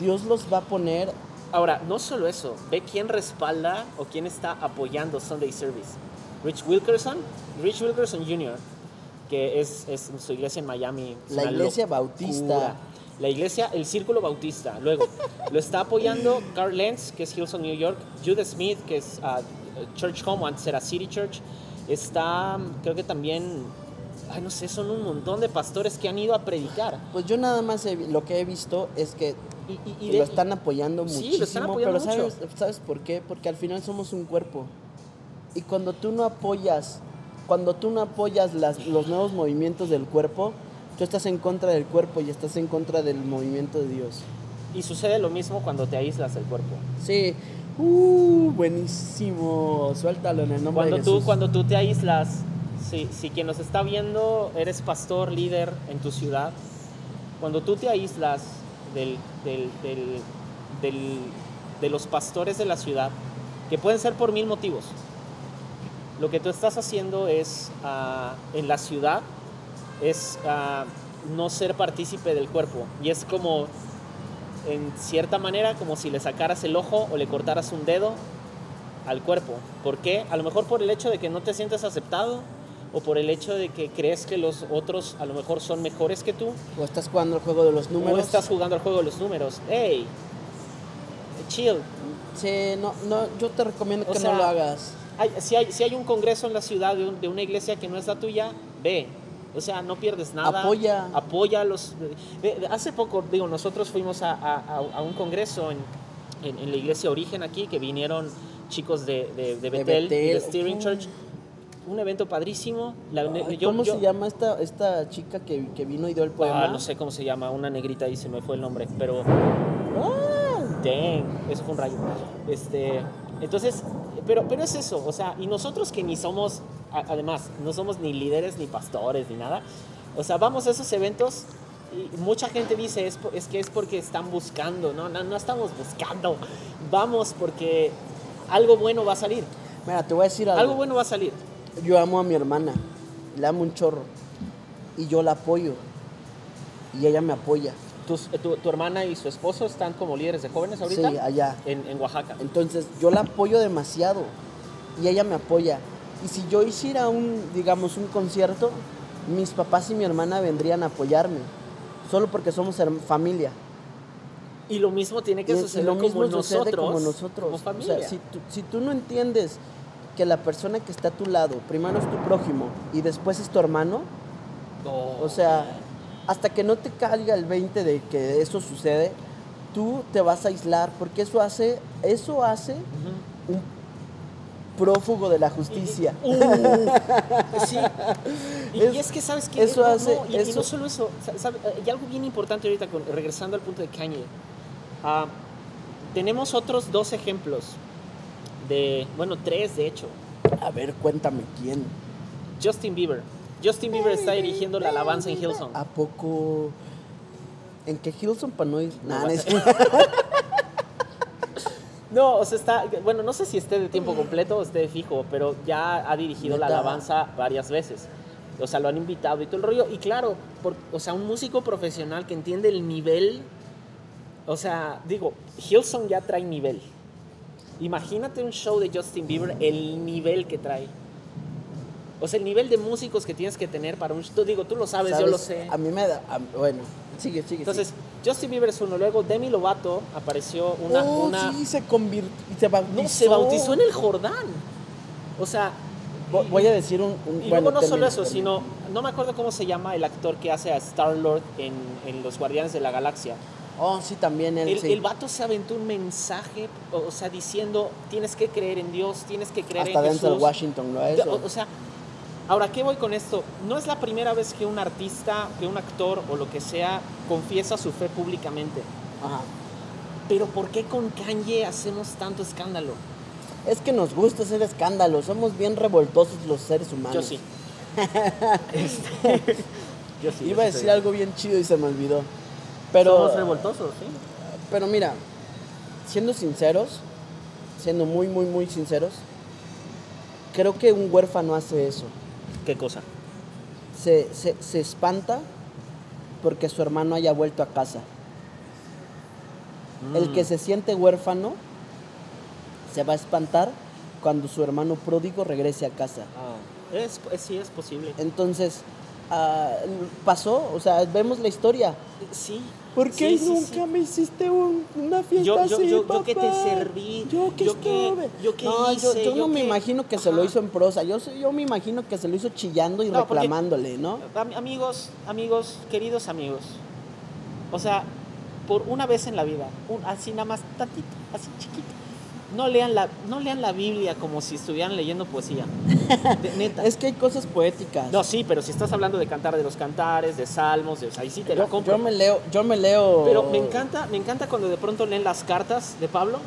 Dios los va a poner Ahora, no solo eso, ve quién respalda o quién está apoyando Sunday Service. Rich Wilkerson, Rich Wilkerson Jr., que es, es su iglesia en Miami. La iglesia locura. bautista. La iglesia, el círculo bautista. Luego, lo está apoyando Carl Lenz, que es Hillsong New York. Judah Smith, que es ah, Church Home, antes era City Church. Está, creo que también, ay, no sé, son un montón de pastores que han ido a predicar. Pues yo nada más he lo que he visto es que Y, y- y lo están apoyando Sí, lo muchísimo, están apoyando pero mucho. ¿sabes, ¿sabes por qué? Porque al final somos un cuerpo. Y cuando tú no apoyas, cuando tú no apoyas las- los nuevos movimientos del cuerpo, tú estás en contra del cuerpo y estás en contra del movimiento de Dios. y sucede lo mismo cuando te aíslas del cuerpo. Sí. Uh, buenísimo. Suéltalo en el nombre Cuando de tú, Jesús. cuando tú te aíslas, si, si quien nos está viendo eres pastor, líder en tu ciudad, cuando tú te aíslas del, del- del- del- de los pastores de la ciudad, que pueden ser por mil motivos, lo que tú estás haciendo es, ah, en la ciudad, es ah, no ser partícipe del cuerpo. Y es como, en cierta manera, como si le sacaras el ojo o le cortaras un dedo al cuerpo. ¿Por qué? A lo mejor por el hecho de que no te sientes aceptado o por el hecho de que crees que los otros a lo mejor son mejores que tú O estás jugando el juego de los números. o estás jugando al juego de los números. ¡Ey! Chill. Sí, no, no, yo te recomiendo O que sea, no lo hagas. Hay- si, hay, si hay un congreso en la ciudad de, un- de una iglesia que no es la tuya, ve. O sea, no pierdes nada. Apoya. Apoya a los... de- de- hace poco, digo, nosotros fuimos a, a- a- un congreso en, en- en la iglesia Origen aquí, que vinieron chicos de, de, de Betel, y de Betel. Steering. Church. Un evento padrísimo. La- Ay, yo- ¿Cómo yo- se llama esta, esta chica que, que vino y dio el poema? Ah, no sé cómo se llama, una negrita y se me fue el nombre, pero... Ah, Dang, eso fue un rayo. Este, entonces, pero, pero es eso, o sea, y nosotros que ni somos, además, no somos ni líderes, ni pastores, ni nada, o sea, vamos a esos eventos y mucha gente dice, es, es que es porque están buscando, no, no, no estamos buscando, vamos porque algo bueno va a salir, Mira, te voy a decir algo. algo bueno va a salir. Yo amo a mi hermana, la amo un chorro. Y yo la apoyo. Y ella me apoya. Tus- tu, tu hermana y su esposo están como líderes de jóvenes ahorita Sí, allá. en, en Oaxaca. Entonces, yo la apoyo demasiado. Y ella me apoya. Y si yo hiciera un, digamos, un concierto, mis papás y mi hermana vendrían a apoyarme. Solo porque somos familia. Y lo mismo tiene que Y- y suceder lo mismo como, sucede nosotros, como nosotros. como O familia. sea, si tú, si tú no entiendes que la persona que está a tu lado, primero es tu prójimo y después es tu hermano, Oh. o sea, hasta que no te caiga el 20 de que eso sucede, tú te vas a aislar, porque eso hace, eso hace un prófugo de la justicia. Uh, sí. Y, Es- y es que, ¿sabes qué? eso No, hace- no, y, no solo eso, eh, y algo bien importante ahorita, con- regresando al punto de Kanye. Ah, tenemos otros dos ejemplos de, bueno, tres de hecho. A ver, cuéntame quién. Justin Bieber. Justin Bieber está dirigiendo la alabanza en Hillsong. ¿A poco? ¿En qué Hilson para no ir? Nah, No, no o sea, está, bueno, no sé si esté de tiempo completo o esté fijo, pero ya ha dirigido la ¿Neta? alabanza varias veces. O sea, lo han invitado y todo el rollo. Y claro, por- o sea, un músico profesional que entiende el nivel. O sea, digo, Hillsong ya trae nivel. Imagínate un show de Justin Bieber, el nivel que trae. O sea, el nivel de músicos que tienes que tener para un show. Digo, tú lo sabes, yo lo sé. A mí me da. a- bueno, sigue, sigue. Entonces, sigue. Justin Bieber es uno. Luego, Demi Lovato apareció una. oh, una sí, se convirtió. Se bautizó. no, se bautizó en el Jordán. O sea, Vo- Voy a decir un. un- y bueno, luego no solo eso, sino, no me acuerdo cómo se llama el actor que hace a Star-Lord en, en Los Guardianes de la Galaxia. Oh, sí, también él. El, sí. el vato se aventó un mensaje, o, sea, diciendo, tienes que creer en Dios, tienes que creer Hasta en Denzel Jesús. Washington De- hecho. O, o sea, ahora, ¿qué voy con esto? No es la primera vez que un artista, que un actor o lo que sea confiesa su fe públicamente. Ajá. Pero ¿por qué con Kanye hacemos tanto escándalo? Es que nos gusta hacer escándalo. Somos bien revoltosos los seres humanos. Yo sí. Este, yo sí. Iba a yo decir algo bien chido y se me olvidó. Pero. Somos revoltosos, sí. Pero mira, siendo sinceros, siendo muy, muy, muy sinceros, creo que un huérfano hace eso. ¿Qué cosa? Se, se, se espanta porque su hermano haya vuelto a casa. El Mm. que se siente huérfano se va a espantar cuando su hermano pródigo regrese a casa. Ah, es, es- sí, es posible. Entonces, ah, pasó, o sea, vemos la historia. Sí. ¿Por qué Sí, sí, nunca sí. me hiciste un- una fiesta Yo- yo- así, yo- yo que te serví, Yo que yo que- estuve. yo que no, yo, hice, yo yo no me imagino que se lo hizo en prosa. Yo, sé- yo me imagino que se lo hizo chillando y No, porque- reclamándole, ¿no? Am- Amigos, amigos, queridos amigos. O sea, por una vez en la vida, un- así nada más tantito, así chiquito. No lean la, no lean la Biblia como si estuvieran leyendo poesía. De- neta. Es que hay cosas poéticas. No, sí, pero si estás hablando de cantar de los cantares, de salmos, de, o sea, ahí sí te la yo, compro. yo me leo, yo me leo. Pero me encanta, me encanta cuando de pronto leen las cartas de Pablo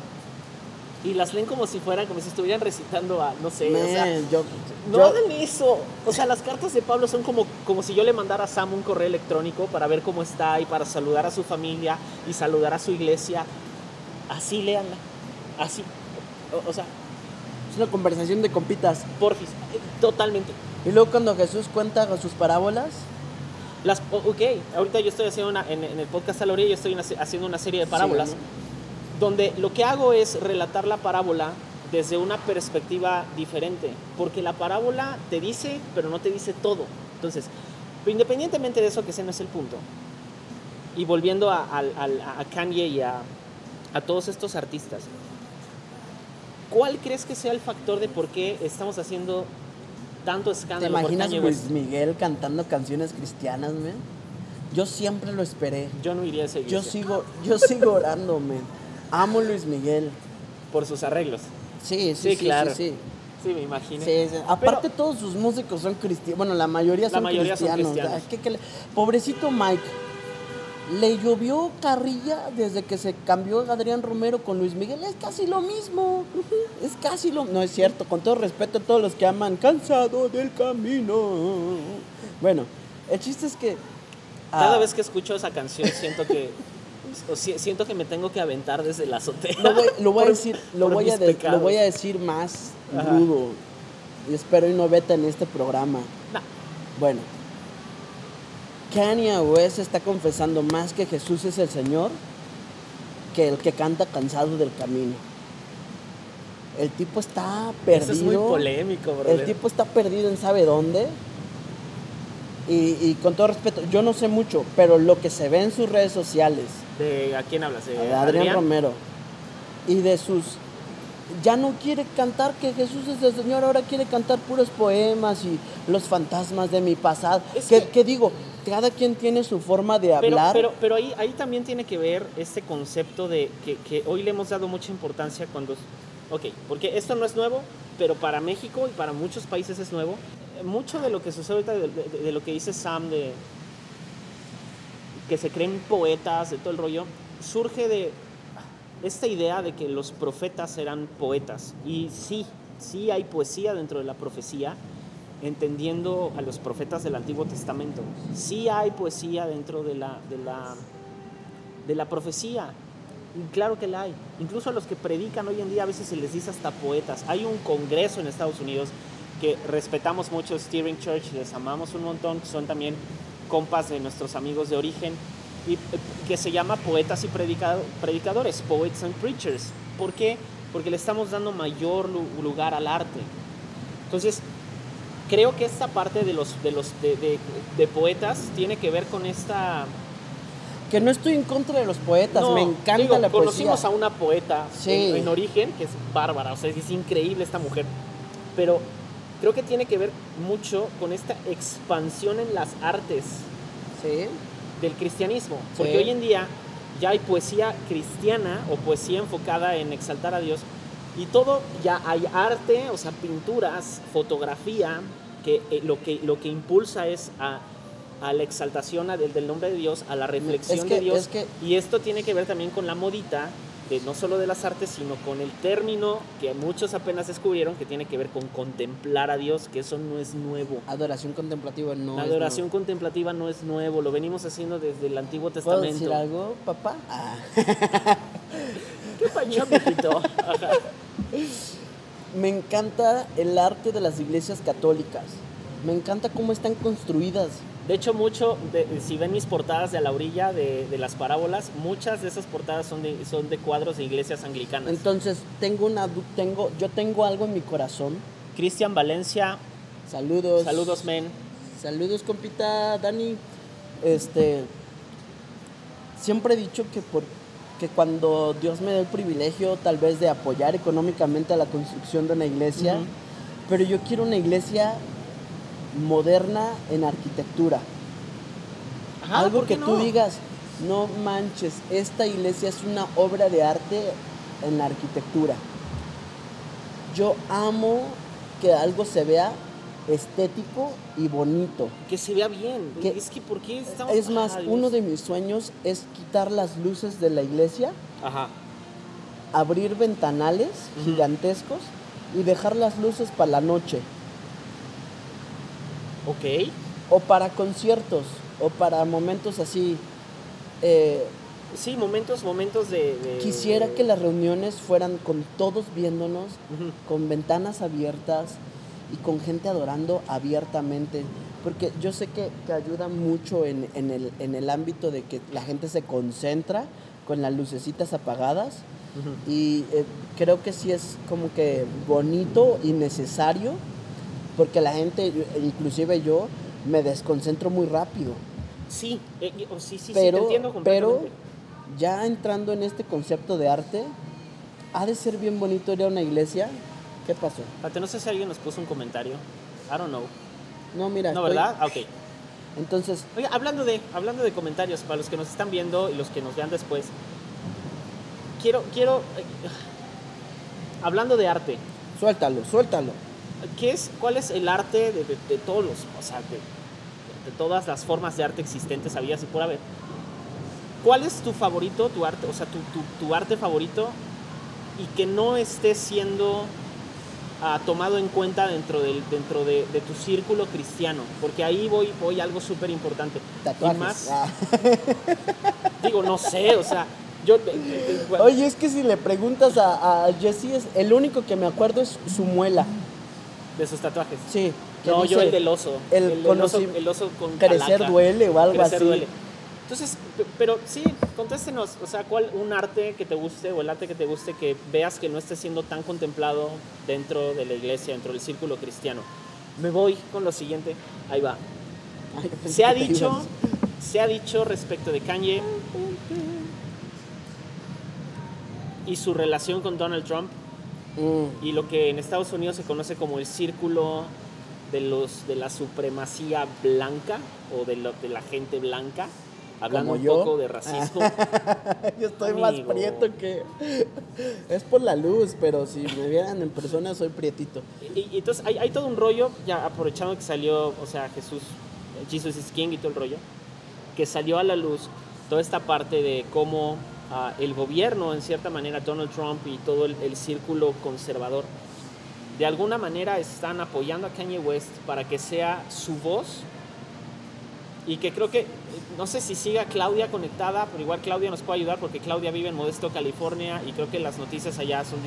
y las leen como si fueran, como si estuvieran recitando a, no sé, o sea, yo, no yo- hagan eso. O sea, las cartas de Pablo son como, como si yo le mandara a Sam un correo electrónico para ver cómo está y para saludar a su familia y saludar a su iglesia. Así léanla. Así. O, o sea, es una conversación de compitas. porfis. eh, Totalmente. Y luego cuando Jesús cuenta sus parábolas, Las, ok, ahorita yo estoy haciendo una, en, en el podcast a la orilla, yo estoy una- haciendo una serie de parábolas. Sí, donde lo que hago es relatar la parábola desde una perspectiva diferente, porque la parábola te dice, pero no te dice todo. Entonces, independientemente de eso, que ese no es el punto, y volviendo a, al- al- a Kanye y a, a todos estos artistas, ¿cuál crees que sea el factor de por qué estamos haciendo tanto ¿te escándalo por imaginas Luis? Miguel cantando canciones cristianas, man? Yo siempre lo esperé. Yo no iría a esa Yo sigo, yo sigo orando, man. Amo Luis Miguel. por sus arreglos. Sí, sí, Sí, sí, claro. sí, sí. Sí, me imagino. Sí, sí. Aparte todos sus músicos son cristianos. Bueno, la mayoría La son mayoría son cristianos. cristianos. ¿verdad? ¿Qué- qué le- Pobrecito Mike. Le llovió carrilla desde que se cambió Adrián Romero con Luis Miguel. Es casi lo mismo. Es casi lo No es cierto. Con todo respeto a todos los que aman Cansado del camino. Bueno, el chiste es que... Cada ah, vez que escucho esa canción siento que o si- siento que me tengo que aventar desde la azotea. Lo voy, lo voy a decir, lo voy a, mis de- pecados. lo voy a decir más Ajá. rudo. Y espero y no vete en este programa. No. Bueno, Kanye West está confesando más que Jesús es el Señor que el que canta cansado del camino. El tipo está perdido. Eso es muy polémico, bro. El tipo está perdido en sabe dónde. Y, y con todo respeto, yo no sé mucho, pero lo que se ve en sus redes sociales, ¿De a quién hablas? ¿De de Adrián, Romero, y de sus... Ya no quiere cantar que Jesús es el Señor, ahora quiere cantar puros poemas y los fantasmas de mi pasado. Es que, que- que digo, cada quien tiene su forma de Pero, hablar. pero, pero ahí, ahí también tiene que ver este concepto de que, que hoy le hemos dado mucha importancia cuando... Ok, porque esto no es nuevo, pero para México y para muchos países es nuevo. Mucho de lo que sucede ahorita, de, de- de lo que dice Sam, de que se creen poetas, de todo el rollo, surge de esta idea de que los profetas eran poetas. Y sí, sí hay poesía dentro de la profecía, entendiendo a los profetas del Antiguo Testamento. Sí hay poesía dentro de la, de la, de la profecía. Claro que la hay. Incluso a los que predican hoy en día a veces se les dice hasta poetas. Hay un congreso en Estados Unidos que respetamos mucho, Steering Church, les amamos un montón, son también compas de nuestros amigos de origen, y, que se llama Poetas y Predicado- Predicadores, Poets and Preachers. ¿Por qué? Porque le estamos dando mayor lu- lugar al arte. Entonces, creo que esta parte de los, de los de, de- de poetas tiene que ver con esta Que no estoy en contra de los poetas, no, me encanta digo, la poesía. conocimos a una poeta Sí. en, en origen que es bárbara, o sea, es increíble esta mujer. Pero creo que tiene que ver mucho con esta expansión en las artes Sí. del cristianismo. Porque Sí. hoy en día ya hay poesía cristiana o poesía enfocada en exaltar a Dios. Y todo, ya hay arte, o sea, pinturas, fotografía, que eh, lo, que lo que impulsa es a, a la exaltación a- del, del nombre de Dios, a la reflexión Es que- de Dios. es que- Y esto tiene que ver también con la modita, de, no solo de las artes, sino con el término que muchos apenas descubrieron, que tiene que ver con contemplar a Dios, que eso no es nuevo. Adoración contemplativa no la es adoración nuevo. contemplativa no es nuevo, lo venimos haciendo desde el Antiguo ¿Puedo Testamento. decir algo, papá? Ah. ¿Qué pañó. Me encanta el arte de las iglesias católicas. Me encanta cómo están construidas. De hecho, mucho, de- si ven mis portadas de a la orilla de, de las parábolas, muchas de esas portadas son de, son de cuadros de iglesias anglicanas. Entonces, tengo una tengo yo tengo algo en mi corazón. Cristian Valencia, Saludos. saludos, men. Saludos, compita Dani. Este siempre he dicho que por que cuando Dios me dé el privilegio tal vez de apoyar económicamente a la construcción de una iglesia, pero yo quiero una iglesia moderna en arquitectura. Ajá, Algo ¿por qué que tú digas, no manches, esta iglesia es una obra de arte en la arquitectura. Yo amo que algo se vea estético y bonito. Que se vea bien. Que- es que, ¿por qué estamos...? Es más, Ah, uno de mis sueños es quitar las luces de la iglesia, Ajá. abrir ventanales gigantescos y dejar las luces para la noche. Ok. O para conciertos, o para momentos así. Eh, Sí, momentos, momentos de... de- quisiera que las reuniones fueran con todos viéndonos, con ventanas abiertas y con gente adorando abiertamente. Porque yo sé que, que ayuda mucho en, en el, en el ámbito de que la gente se concentra con las lucecitas apagadas. Ujú. Y eh, creo que sí es como que bonito y necesario, porque la gente, inclusive yo, me desconcentro muy rápido. Sí, eh, oh, sí, sí, sí, pero, te entiendo pero ya entrando en este concepto de arte, ha de ser bien bonito ir a una iglesia. ¿Qué pasó? No sé si alguien nos puso un comentario. I don't know. No, mira. No, estoy- ¿verdad? Ah, ok. Entonces, Oiga, hablando de, hablando de comentarios, para los que nos están viendo y los que nos vean después, quiero, quiero, eh, hablando de arte, suéltalo, suéltalo. ¿qué es, ¿cuál es el arte de, de- de todos los, o sea, de, de todas las formas de arte existentes, habías y por haber? ¿Cuál es tu favorito, tu arte, o sea, tu, tu- tu arte favorito y que no esté siendo ah, tomado en cuenta dentro, del, dentro de, de tu círculo cristiano? Porque ahí voy, voy a algo súper importante. Y Tatuajes. más, Ah. digo, no sé, o sea, yo... eh, eh, eh, Oye, es que si le preguntas a, a Jesse, es, el único que me acuerdo es su muela. De sus tatuajes. Sí. No, yo el del oso. el El, oso, conoci- el oso con Crecer calaca. duele o algo Crecer así. duele. Entonces, pero sí, contéstenos, o sea, ¿cuál un arte que te guste o el arte que te guste que veas que no esté siendo tan contemplado dentro de la iglesia, dentro del círculo cristiano? Me voy con lo siguiente, ahí va. Se ha dicho, se ha dicho respecto de Kanye y su relación con Donald Trump Mm, y lo que en Estados Unidos se conoce como el círculo de, los, de la supremacía blanca o de, lo- de la gente blanca, hablando un yo. poco de racismo. Yo estoy más Amigo. prieto que... Es por la luz, pero si me vieran en persona soy prietito. Y, y entonces hay, hay todo un rollo, ya aprovechando que salió, o sea, Jesús, Jesus is King y todo el rollo, que salió a la luz toda esta parte de cómo ah, el gobierno, en cierta manera, Donald Trump y todo el, el círculo conservador, de alguna manera están apoyando a Kanye West para que sea su voz y que creo que, eh, no sé si siga Claudia conectada, pero igual Claudia nos puede ayudar porque Claudia vive en Modesto, California y creo que las noticias allá son,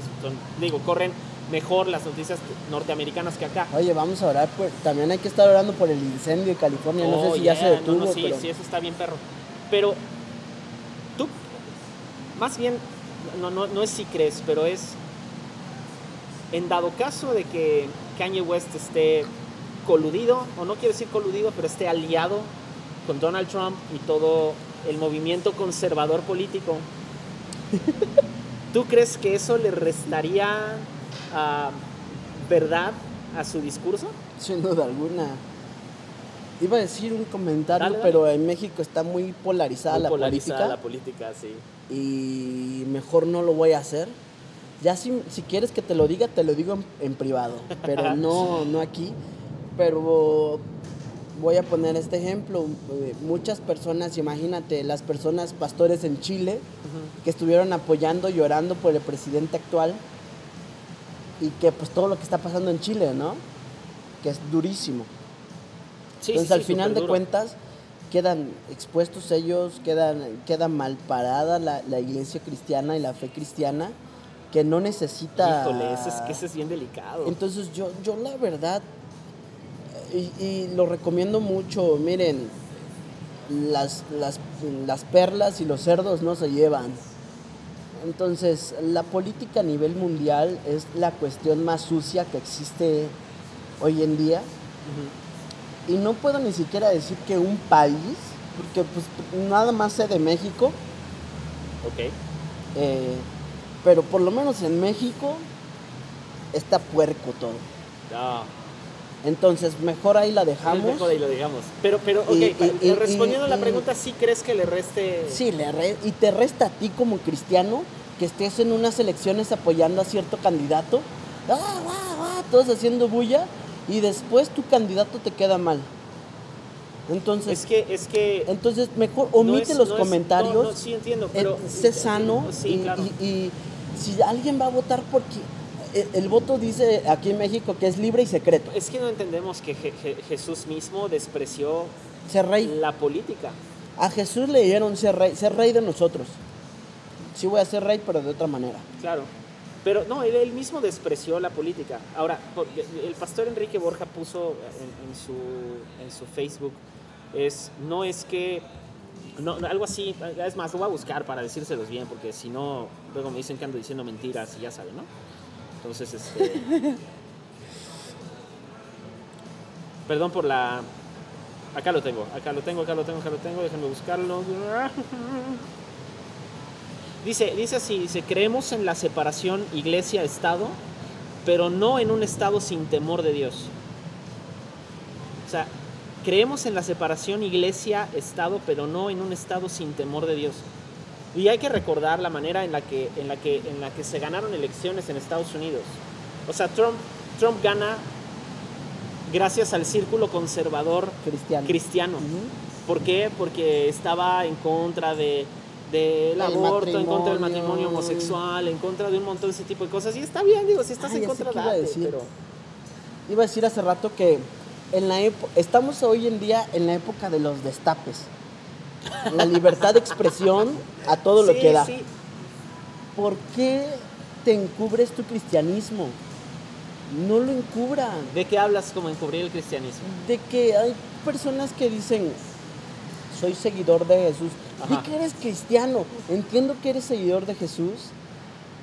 digo, corren mejor las noticias norteamericanas que acá. Oye, vamos a orar por... También hay que estar orando por el incendio de California. No Oh, sé si ya se detuvo, no, no, sí, pero... sí, eso está bien, perro. Pero tú, más bien, no, no, no es si crees, pero es en dado caso de que Kanye West esté coludido, o no quiero decir coludido, pero esté aliado con Donald Trump y todo el movimiento conservador político, ¿tú crees que eso le restaría ah, verdad a su discurso? Sin duda alguna. Iba a decir un comentario, Dale, dale. pero en México está muy polarizada Muy la polarizada política la política, sí. y mejor no lo voy a hacer. Ya si, si quieres que te lo diga, te lo digo en, en privado, pero no, no aquí. Pero voy a poner este ejemplo. Eh, Muchas personas, imagínate, las personas pastores en Chile que estuvieron apoyando, llorando por el presidente actual y que pues todo lo que está pasando en Chile, ¿no? Que es durísimo. Sí, Entonces sí, al sí, final de cuentas quedan expuestos ellos, quedan, queda mal parada la, la iglesia cristiana y la fe cristiana que no necesita... Híjole, ese es, que ese es bien delicado. Entonces yo, yo la verdad, y, y lo recomiendo mucho, miren, las, las, las perlas y los cerdos no se llevan. Entonces la política a nivel mundial es la cuestión más sucia que existe hoy en día. Y no puedo ni siquiera decir que un país, porque pues nada más sé de México, Ok. eh, pero por lo menos en México está puerco todo. No. Entonces mejor ahí la dejamos. mejor ahí lo digamos. Pero, pero, ok, Y- pa- y- y- respondiendo a la pregunta, ¿sí crees que le reste? Sí, le re- y te resta a ti como cristiano que estés en unas elecciones apoyando a cierto candidato, ah, ah, ah, todos haciendo bulla, y después tu candidato te queda mal. Entonces, Es que, es que. entonces mejor no omite es- los no es- comentarios. no, no, sí entiendo, pero. Eh, sé sano Sí, y, claro. y- y si alguien va a votar porque el, el voto dice aquí en México que es libre y secreto. Es que no entendemos que Je- Je- Jesús mismo despreció Ser rey. la política. A Jesús le dieron ser rey, ser rey de nosotros. Sí voy a ser rey, pero de otra manera. Claro. Pero no, él, él mismo despreció la política. Ahora, el pastor Enrique Borja puso en, en su, en su Facebook, es, no es que, no, no, algo así, es más, lo voy a buscar para decírselos bien, porque si no, luego me dicen que ando diciendo mentiras y ya saben, ¿no? Entonces, este... perdón por la... Acá lo tengo, acá lo tengo, acá lo tengo, acá lo tengo, déjenme buscarlo. Dice, dice así, dice, creemos en la separación iglesia-estado, pero no en un estado sin temor de Dios. O sea, creemos en la separación iglesia-estado, pero no en un estado sin temor de Dios. Y hay que recordar la manera en la que, en la que, en la que se ganaron elecciones en Estados Unidos. O sea, Trump, Trump gana gracias al círculo conservador Cristiano. cristiano. Ujú. ¿Por qué? Porque estaba en contra de del Del aborto, en contra del matrimonio. homosexual, en contra de un montón de ese tipo de cosas. Y está bien, digo, si estás Ah, en contra, qué iba a decir. pero... Iba a decir hace rato que en la estamos hoy en día en la época de los destapes. La libertad de expresión a todo lo que da. sí. ¿Por qué te encubres tu cristianismo? No lo encubran. ¿De qué hablas como encubrir el cristianismo? De que hay personas que dicen, soy seguidor de Jesús. Ajá. Y que eres cristiano. Entiendo que eres seguidor de Jesús.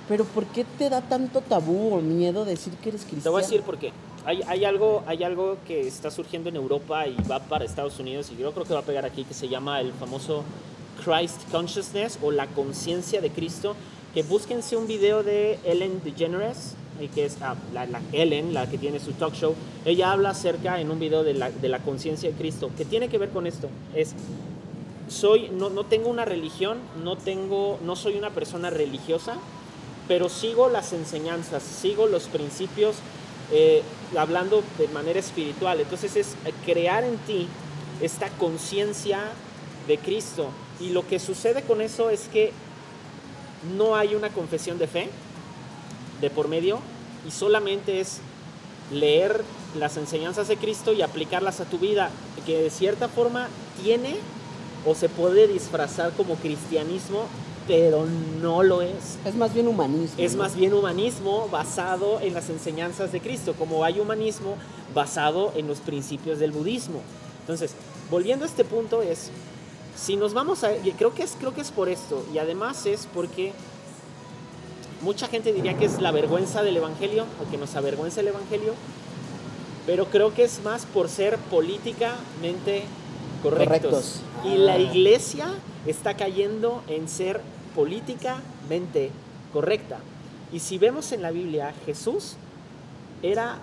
Pero ¿por qué te da tanto tabú o miedo decir que eres cristiano? Te voy a decir por qué. Hay, algo, hay algo que está surgiendo en Europa y va para Estados Unidos y yo creo que va a pegar aquí que se llama el famoso Christ Consciousness o la conciencia de Cristo. Que búsquense un video de Ellen DeGeneres y que es ah, la, Ellen, la que tiene su talk show, ella habla acerca en un video de la, de la conciencia de Cristo, que tiene que ver con esto. Es, soy, no, no tengo una religión, no, tengo, no soy una persona religiosa, pero sigo las enseñanzas, sigo los principios, eh, hablando de manera espiritual. Entonces es crear en ti esta conciencia de Cristo. Y lo que sucede con eso es que no hay una confesión de fe de por medio y solamente es leer las enseñanzas de Cristo y aplicarlas a tu vida, que de cierta forma tiene o se puede disfrazar como cristianismo, pero no lo es. Es más bien humanismo. Es ¿no? más bien humanismo basado en las enseñanzas de Cristo, como hay humanismo basado en los principios del budismo. Entonces, volviendo a este punto es, si nos vamos a, creo que es, creo que es por esto, y además es porque mucha gente diría que es la vergüenza del Evangelio, o que nos avergüenza el Evangelio, pero creo que es más por ser políticamente correctos. Correctos. Y la Ah. iglesia está cayendo en ser políticamente correcta. Y si vemos en la Biblia, Jesús era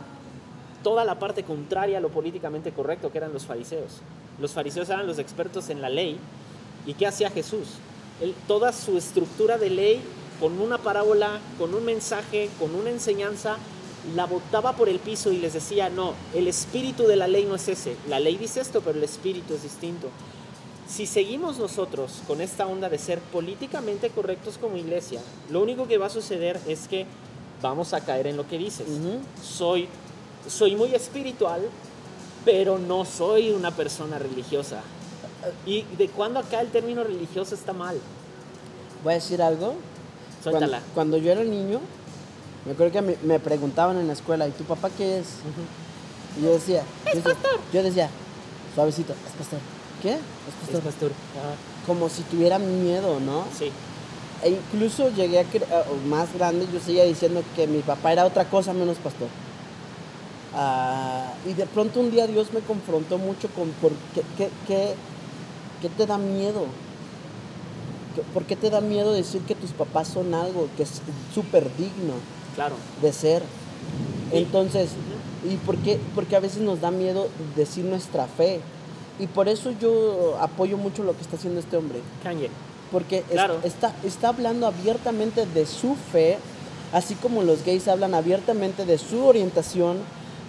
toda la parte contraria a lo políticamente correcto que eran los fariseos. Los fariseos eran los expertos en la ley. ¿Y qué hacía Jesús? Toda su estructura de ley, con una parábola, con un mensaje, con una enseñanza, la botaba por el piso y les decía, no, el espíritu de la ley no es ese. La ley dice esto, pero el espíritu es distinto. Si seguimos nosotros con esta onda de ser políticamente correctos como iglesia, lo único que va a suceder es que vamos a caer en lo que dices. Soy, soy muy espiritual, pero no soy una persona religiosa. ¿Y de cuándo acá el término religioso está mal? Voy a decir algo. Cuando, cuando yo era niño, me acuerdo que me, me preguntaban en la escuela, ¿y tu papá qué es? Y yo decía, yo decía, yo decía, suavecito, es pastor. ¿Qué? Es pastor. Es pastor. Como si tuviera miedo, ¿no? Sí. E incluso llegué a más grande, yo seguía diciendo que mi papá era otra cosa menos pastor. Ah, y de pronto un día Dios me confrontó mucho con por qué, qué, qué- qué te da miedo. ¿Qué- ¿Por qué te da miedo decir que tus papás son algo que es súper digno Claro. de ser? Entonces, ¿y por qué? Porque a veces nos da miedo decir nuestra fe. Y por eso yo apoyo mucho lo que está haciendo este hombre Kanye. porque es- está, está hablando abiertamente de su fe, así como los gays hablan abiertamente de su orientación,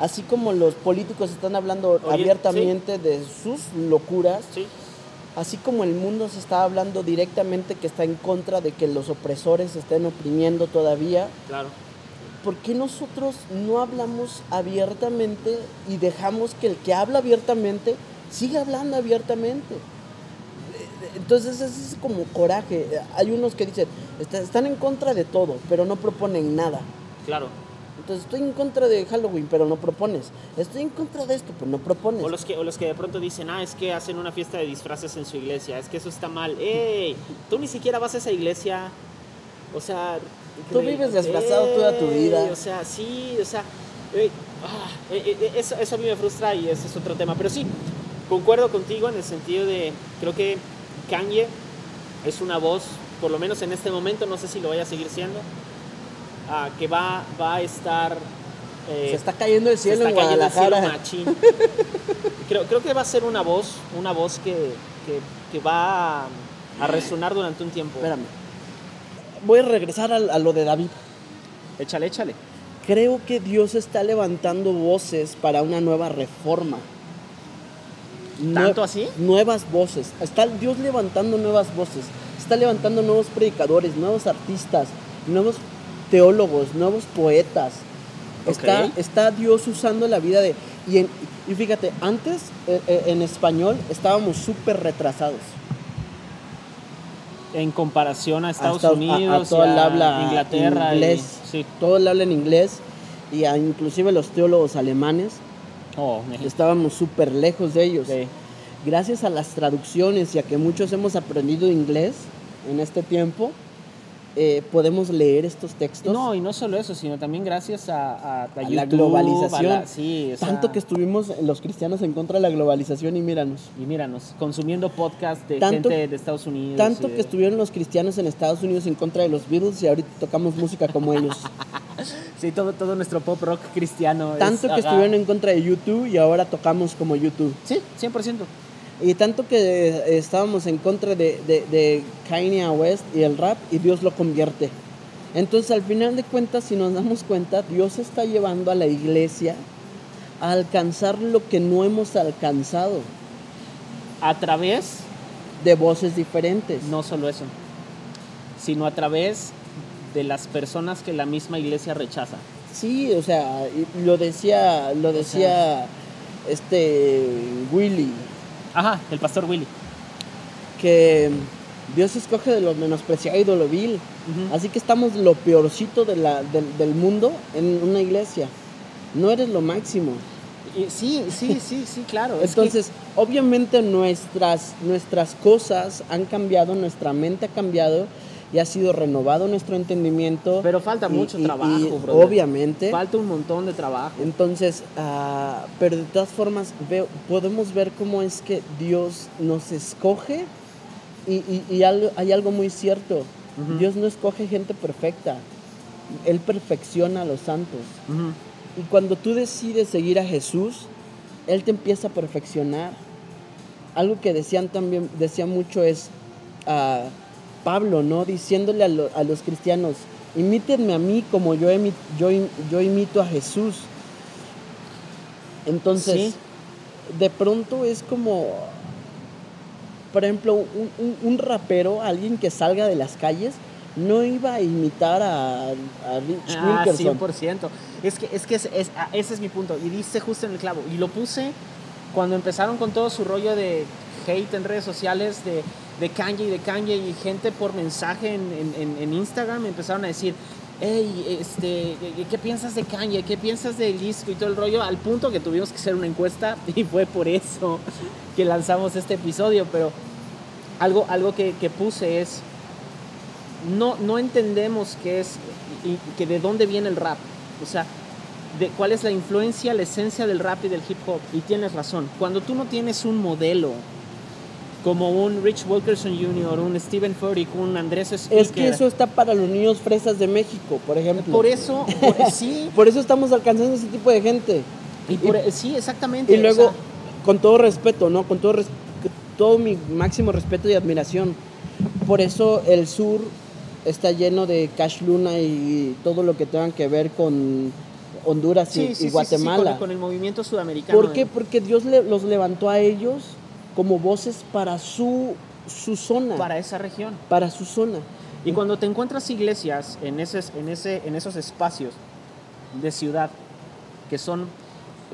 así como los políticos están hablando abiertamente de sus locuras, Sí. así como el mundo se está hablando directamente que está en contra de que los opresores estén oprimiendo todavía. Claro. ¿Por qué nosotros no hablamos abiertamente y dejamos que el que habla abiertamente siga hablando abiertamente? Entonces ese es como coraje. Hay unos que dicen, "Está- están en contra de todo, pero no proponen nada. Claro. Entonces estoy en contra de Halloween, pero no propones. Estoy en contra de esto, pero no propones. O los, que, o los que de pronto dicen, ah, es que hacen una fiesta de disfraces en su iglesia, es que eso está mal. ¡Ey! Tú ni siquiera vas a esa iglesia. O sea. Tú vives disfrazado toda tu ey, vida. O sea, sí, o sea. ey, ah, eh, eh, eso, eso a mí me frustra y ese es otro tema. Pero sí, concuerdo contigo en el sentido de. Creo que Kanye es una voz, por lo menos en este momento, no sé si lo vaya a seguir siendo, que va, va a estar. eh, Se está cayendo el se cielo en está cayendo el cielo creo, creo que va a ser una voz, una voz que, que- que va a, a resonar durante un tiempo. Espérame. Voy a regresar al- a, lo de David. Échale, échale. Creo que Dios está levantando voces para una nueva reforma. ¿Tanto así? Nuevas voces. Está Dios levantando nuevas voces. Está levantando nuevos predicadores, nuevos artistas, nuevos teólogos, nuevos poetas. Está, está Dios usando la vida de... Y, en- y fíjate, antes eh, eh, en español estábamos súper retrasados. En comparación a Estados a- a Unidos, todo y el a habla Inglaterra, y- inglés. sí. Todo el habla en inglés y a- inclusive los teólogos alemanes Oh, estábamos súper lejos de ellos. Sí. Gracias a las traducciones y a que muchos hemos aprendido inglés en este tiempo, eh, podemos leer estos textos. No, y no solo eso, sino también gracias a, a- a a la YouTube, globalización. a la- sí, o sea, Tanto que estuvimos los cristianos en contra de la globalización y míranos. Y míranos, consumiendo podcast de Tanto- gente de Estados Unidos. Tanto de- que estuvieron los cristianos en Estados Unidos en contra de los Beatles y ahorita tocamos música como ellos. Sí, todo, todo nuestro pop rock cristiano. es- Tanto que ajá. estuvieron en contra de YouTube y ahora tocamos como YouTube. Sí, 100%. Y tanto que eh, estábamos en contra de, de, de Kanye West y el rap y Dios lo convierte. Entonces al final de cuentas, si nos damos cuenta, Dios está llevando a la iglesia a alcanzar lo que no hemos alcanzado A través, de voces diferentes. no solo eso, sino a través de las personas que la misma iglesia rechaza. Sí, o sea, lo decía, lo decía este Willy, Ajá, el pastor Willy. que Dios escoge de lo menospreciado y de lo vil. Así que estamos lo peorcito de la, del, del mundo en una iglesia. No eres lo máximo. Sí, sí, sí, sí, claro. es que- Entonces, obviamente nuestras, nuestras cosas han cambiado, nuestra mente ha cambiado y ha sido renovado nuestro entendimiento. pero falta Y- mucho y- trabajo, y brother. Obviamente. Falta un montón de trabajo. Entonces, ah, pero de todas formas, veo, podemos ver cómo es que Dios nos escoge y, algo- hay algo muy cierto. Ujú. Dios no escoge gente perfecta. Él perfecciona a los santos. Ujú. Y cuando tú decides seguir a Jesús, Él te empieza a perfeccionar. Algo que decían también, decía mucho es ah, Pablo, ¿no? Diciéndole a, lo- a los cristianos, imítenme a mí como yo, imi- yo, yo imito a Jesús. Entonces, Sí. de pronto es como, por ejemplo, un, un- un rapero, alguien que salga de las calles, no iba a imitar a, a Rich Ah, Wilkerson. 100%. Es que, es que es- es- ah, ese es mi punto. Y diste justo en el clavo. Y lo puse cuando empezaron con todo su rollo de hate en redes sociales de, de Kanye y de Kanye y gente por mensaje en, en- Instagram empezaron a decir, hey, este, ¿qué, qué piensas de Kanye? ¿Qué piensas del disco y todo el rollo? Al punto que tuvimos que hacer una encuesta y fue por eso que lanzamos este episodio. Pero algo, algo que, que puse es, no, no entendemos qué es y que de dónde viene el rap. O sea, de cuál es la influencia, la esencia del rap y del hip hop. Y tienes razón. Cuando tú no tienes un modelo como un Rich Wilkerson Jr., un Stephen Furtick, un Andrés Speaker. Es que eso está para los niños fresas de México, por ejemplo. Por eso, por- sí, Por eso estamos alcanzando ese tipo de gente. y por- sí, exactamente. Y o luego, sea, con todo respeto, ¿no? Con todo, todo mi máximo respeto y admiración. Por eso el sur está lleno de Cash Luna y todo lo que tengan que ver con Honduras y, sí, sí, y sí, sí, sí, Guatemala. con, con el movimiento sudamericano. ¿Por qué? Porque Dios le- los levantó a ellos como voces para su, su zona. Para esa región. para su zona. Y cuando te encuentras iglesias en, ese, en, ese, en esos espacios de ciudad, que son,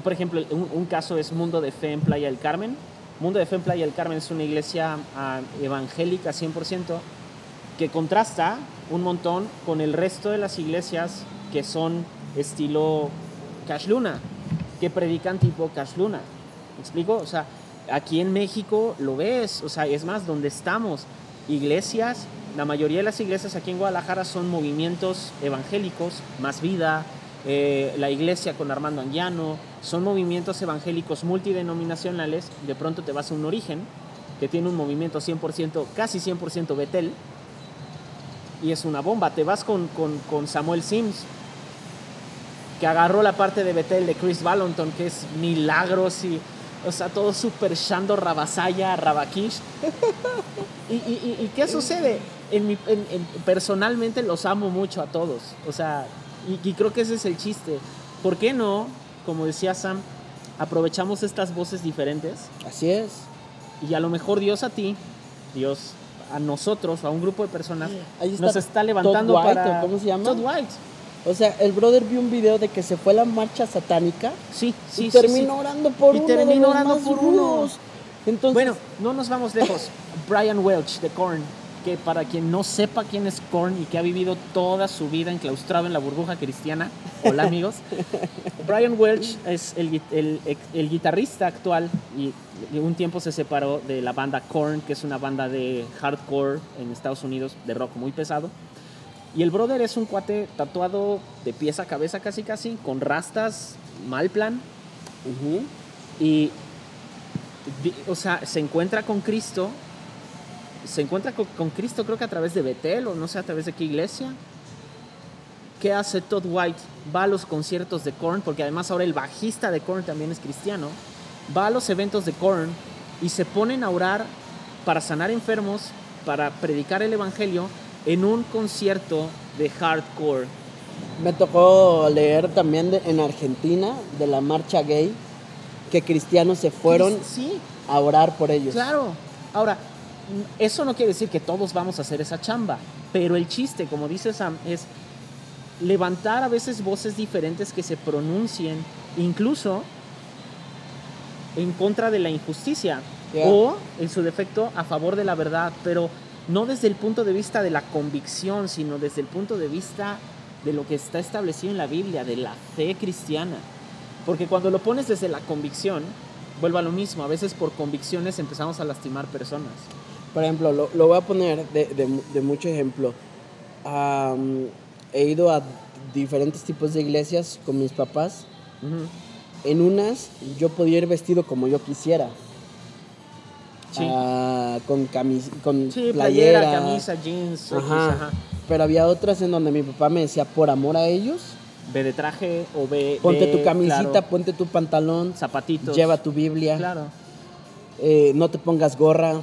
por ejemplo, un, un caso es Mundo de Fe en Playa del Carmen. Mundo de Fe en Playa del Carmen es una iglesia ah, evangélica 100%, que contrasta un montón con el resto de las iglesias que son estilo Cash Luna, que predican tipo Cash Luna. ¿Me explico? O sea, aquí en México lo ves, o sea, es más, donde estamos, iglesias, la mayoría de las iglesias aquí en Guadalajara son movimientos evangélicos, más vida, eh, la iglesia con Armando Anguiano, son movimientos evangélicos multidenominacionales, de pronto te vas a un origen, que tiene un movimiento 100%, casi 100% Betel, y es una bomba, te vas con, con, con Samuel Sims, que agarró la parte de Betel de Chris Valenton, que es milagros y, o sea, todo super Shando Rabasaya, Rabakish. ¿Y, y, y- qué sucede? En mi- en- en- personalmente los amo mucho a todos, o sea, y, y creo que ese es el chiste. ¿Por qué no, como decía Sam, aprovechamos estas voces diferentes Así es. y a lo mejor Dios a ti, Dios a nosotros, a un grupo de personas, Ahí está nos está levantando Todd White, para... ¿o cómo se llama? Todd White. O sea, el brother vio un video de que se fue a la marcha satánica Sí, sí, y terminó sí. orando por Y uno de terminó los orando más por uno. rudos. Entonces, Bueno, no nos vamos lejos. Brian Welch de Korn, que para quien no sepa quién es Korn y que ha vivido toda su vida enclaustrado en la burbuja cristiana, hola amigos. Brian Welch es el, gui- el- el guitarrista actual y y un tiempo se separó de la banda Korn, que es una banda de hardcore en Estados Unidos, de rock muy pesado. Y el brother es un cuate tatuado de pies a cabeza casi casi, con rastas, mal plan, y, o sea, se encuentra con Cristo. Se encuentra con, con Cristo, creo que a través de Betel, o no sé a través de qué iglesia. ¿qué hace Todd White? Va a los conciertos de Korn, porque además ahora el bajista de Korn también es cristiano. Va a los eventos de Korn y se ponen a orar para sanar enfermos, para predicar el evangelio en un concierto de hardcore. Me tocó leer también de- en Argentina de la marcha gay que cristianos se fueron Sí, a orar por ellos. Claro. Ahora, eso no quiere decir que todos vamos a hacer esa chamba, pero el chiste, como dice Sam, es levantar a veces voces diferentes que se pronuncien, incluso en contra de la injusticia Ya. o, en su defecto, a favor de la verdad, pero no desde el punto de vista de la convicción, sino desde el punto de vista de lo que está establecido en la Biblia, de la fe cristiana. Porque cuando lo pones desde la convicción, vuelvo a lo mismo, a veces por convicciones empezamos a lastimar personas. Por ejemplo, lo, lo voy a poner de, de de mucho ejemplo. He ido a diferentes tipos de iglesias con mis papás. En unas yo podía ir vestido como yo quisiera. Sí. Ah, con camis con Sí, playera, playera, camisa, jeans, X, Ajá. ajá. Pero había otras en donde mi papá me decía, por amor a ellos, Ve de traje o ve. ponte tu camisita, claro, ponte tu pantalón, zapatitos. lleva tu Biblia, Claro. eh, no te pongas gorra,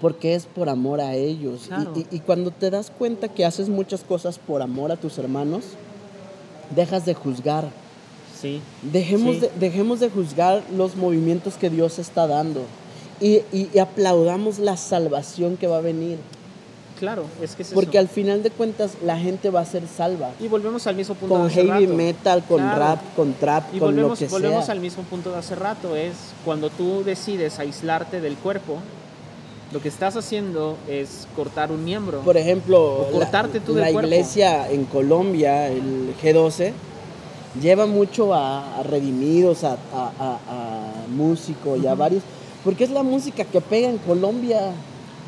porque es por amor a ellos. Y- Claro. Y, y cuando te das cuenta que haces muchas cosas por amor a tus hermanos, dejas de juzgar. Sí. Dejemos, Sí. de, dejemos de juzgar los movimientos que Dios está dando y, y- y aplaudamos la salvación que va a venir. Claro, es que es Porque eso. al final de cuentas la gente va a ser salva. Y volvemos al mismo punto Con de hace heavy rato. metal, con Claro. rap, con trap, Y con volvemos, lo que volvemos sea. al mismo punto de hace rato, es cuando tú decides aislarte del cuerpo, lo que estás haciendo es cortar un miembro. Por ejemplo, cortarte la, tú del la cuerpo. iglesia en Colombia, el G12, lleva mucho a, a redimidos, a, a- a- a músicos y a varios, porque es la música que pega en Colombia.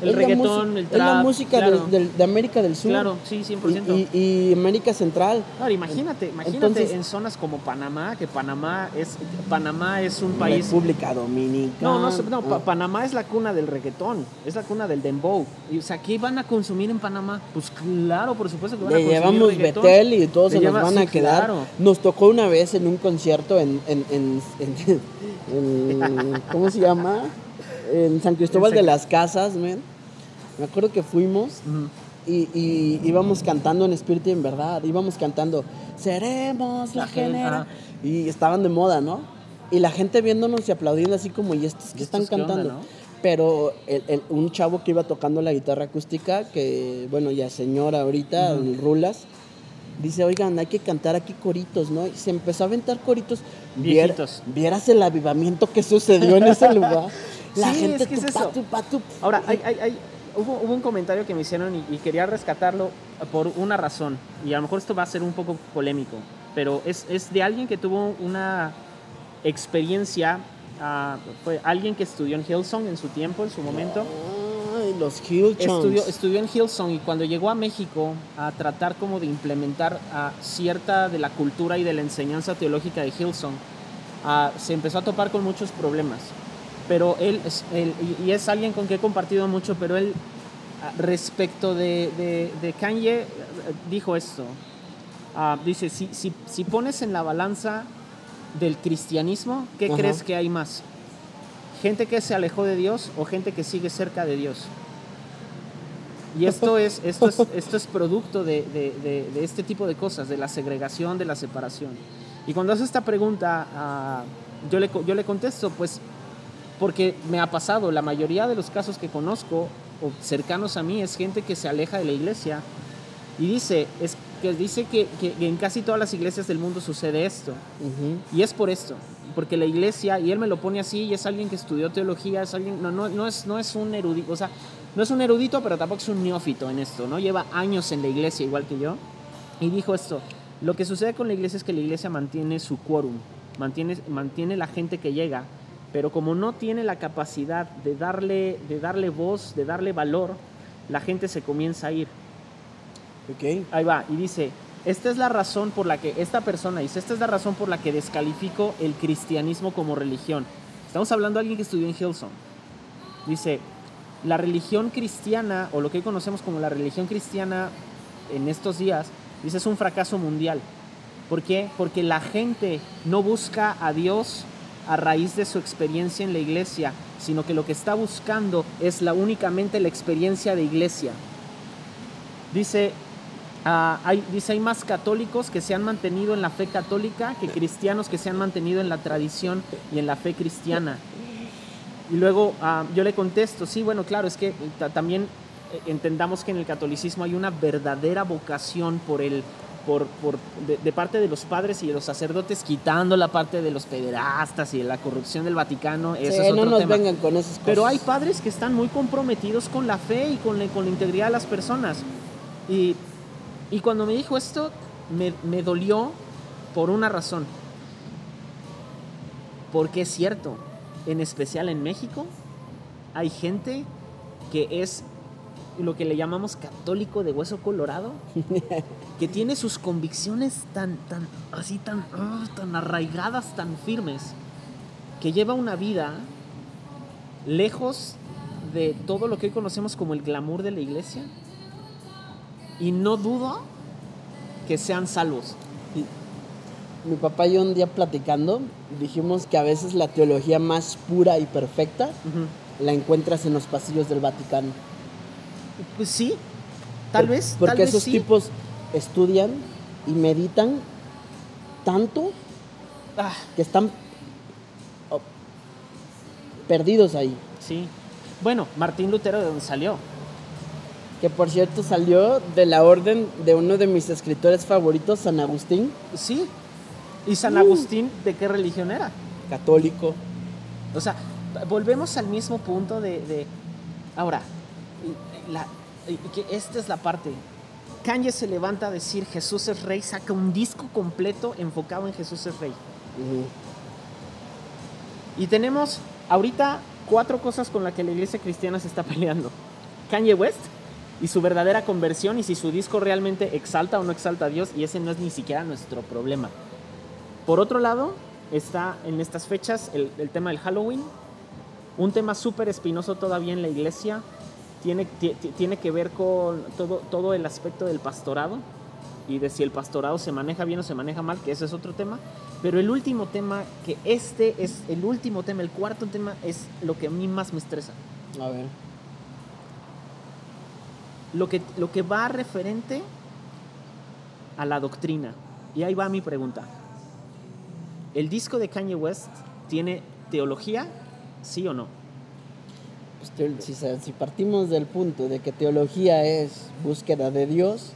El Es reggaetón, el Es la trap, música claro. de América del Sur. Claro, sí, 100%. Y, y- y América Central. Ahora, imagínate, imagínate Entonces- en zonas como Panamá, que Panamá es, Panamá es un país... República Dominicana. No, no, no Ah. Panamá es la cuna del reggaetón, es la cuna del dembow. Y, o sea, ¿qué van a consumir en Panamá? Pues claro, por supuesto que van a Le consumir llevamos reggaetón. Betel y todos Le se nos lleva- van sí, a quedar. claro. Nos tocó una vez en un concierto en- en- en- ¿cómo se llama? En San Cristóbal de las Casas, man. Me acuerdo que fuimos Ujú. y, y íbamos cantando en espíritu y en verdad. Íbamos cantando, seremos la La gen- genera. Y estaban de moda, ¿no? Y la gente viéndonos y aplaudiendo así como, ¿y estos ¿Y que están estos qué onda, cantando? no? Pero el- el- un chavo que iba tocando la guitarra acústica, que bueno, ya señora ahorita, Rulas, dice, oigan, hay que cantar aquí coritos, ¿no? Y se empezó a aventar coritos. Vier- Viejitos. vieras el avivamiento que sucedió en ese lugar. La Sí, gente es que es eso. tupa, tupa. Ahora, hay, hay- hay- hubo, hubo un comentario que me hicieron y, y quería rescatarlo por una razón. Y a lo mejor esto va a ser un poco polémico, pero es, es de alguien que tuvo una experiencia, ah, fue alguien que estudió en Hillsong en su tiempo, en su momento. Ay, los Hill Estudió, estudió en Hillsong y cuando llegó a México a tratar como de implementar ah, cierta de la cultura y de la enseñanza teológica de Hillsong, ah, se empezó a topar con muchos problemas. Pero él, es, él- y- es alguien con que he compartido mucho, pero él ah, respecto de, de- de Kanye eh, dijo esto. Ah, dice, si, si, si pones en la balanza del cristianismo, ¿qué Ajá. crees que hay más? ¿Gente que se alejó de Dios o gente que sigue cerca de Dios? Y esto es, esto es, esto es producto de, de- de- este tipo de cosas, de la segregación, de la separación. Y cuando hace esta pregunta, ah, yo, le, yo le contesto, pues, porque me ha pasado, la mayoría de los casos que conozco o cercanos a mí es gente que se aleja de la iglesia y dice, es, que, dice que, que- que en casi todas las iglesias del mundo sucede esto. Y es por esto, porque la iglesia, y él me lo pone así, y es alguien que estudió teología, es alguien, no, no, no, es, no es un erudito, o sea, no es un erudito, pero tampoco es un neófito en esto, ¿no? Lleva años en la iglesia, igual que yo, y dijo esto, lo que sucede con la iglesia es que la iglesia mantiene su quórum, mantiene, mantiene la gente que llega, pero como no tiene la capacidad de darle, de darle voz, de darle valor, la gente se comienza a ir. Ok. Ahí va, y dice, esta es la razón por la que, esta persona dice, esta es la razón por la que descalifico el cristianismo como religión. Estamos hablando de alguien que estudió en Hillsong. Dice, la religión cristiana, o lo que hoy conocemos como la religión cristiana en estos días, Dice, es un fracaso mundial. ¿Por qué? Porque la gente no busca a Dios a raíz de su experiencia en la iglesia, sino que lo que está buscando es la únicamente la experiencia de iglesia. Dice, ah, hay, dice, hay más católicos que se han mantenido en la fe católica que cristianos que se han mantenido en la tradición y en la fe cristiana. Y luego ah, yo le contesto, sí, bueno, claro, es que ta- también eh, entendamos que en el catolicismo hay una verdadera vocación por el, por, por- de, de parte de los padres y de los sacerdotes, quitando la parte de los pederastas y de la corrupción del Vaticano. Eso Sí, es otro no nos tema. vengan con esas cosas. Pero hay padres que están muy comprometidos con la fe y con la, con la integridad de las personas. Y, y cuando me dijo esto, me, me dolió por una razón. Porque es cierto, en especial en México, hay gente que es lo que le llamamos católico de hueso colorado, que tiene sus convicciones tan, tan, así tan, ah, tan arraigadas, tan firmes, que lleva una vida lejos de todo lo que hoy conocemos como el glamour de la iglesia. Y no dudo que sean salvos. Mi papá y yo un día platicando dijimos que a veces la teología más pura y perfecta la encuentras en los pasillos del Vaticano. Pues sí, tal Por- vez. Porque tal vez esos sí. tipos estudian y meditan tanto Ah, que están oh, perdidos ahí. sí. Bueno, Martín Lutero de dónde salió. Que por cierto salió de la orden de uno de mis escritores favoritos, San Agustín, Sí. ¿Y San Uh. Agustín de qué religión era? católico. O sea, volvemos al mismo punto de... de- ahora, la- que esta es la parte. Kanye se levanta a decir Jesús es rey, saca un disco completo enfocado en Jesús es rey. Y tenemos ahorita cuatro cosas con las que la iglesia cristiana se está peleando. Kanye West y su verdadera conversión y si su disco realmente exalta o no exalta a Dios y ese no es ni siquiera nuestro problema. Por otro lado, está en estas fechas el, el tema del Halloween, un tema súper espinoso todavía en la iglesia, tiene, ti- ti- tiene que ver con todo, todo el aspecto del pastorado y de si el pastorado se maneja bien o se maneja mal, que ese es otro tema. Pero el último tema, que este es el último tema, el cuarto tema, es lo que a mí más me estresa. A ver. Lo que, lo que va referente a la doctrina. Y ahí va mi pregunta. ¿El disco de Kanye West tiene teología? ¿Sí o no? Pues, si, si partimos del punto de que teología es búsqueda de Dios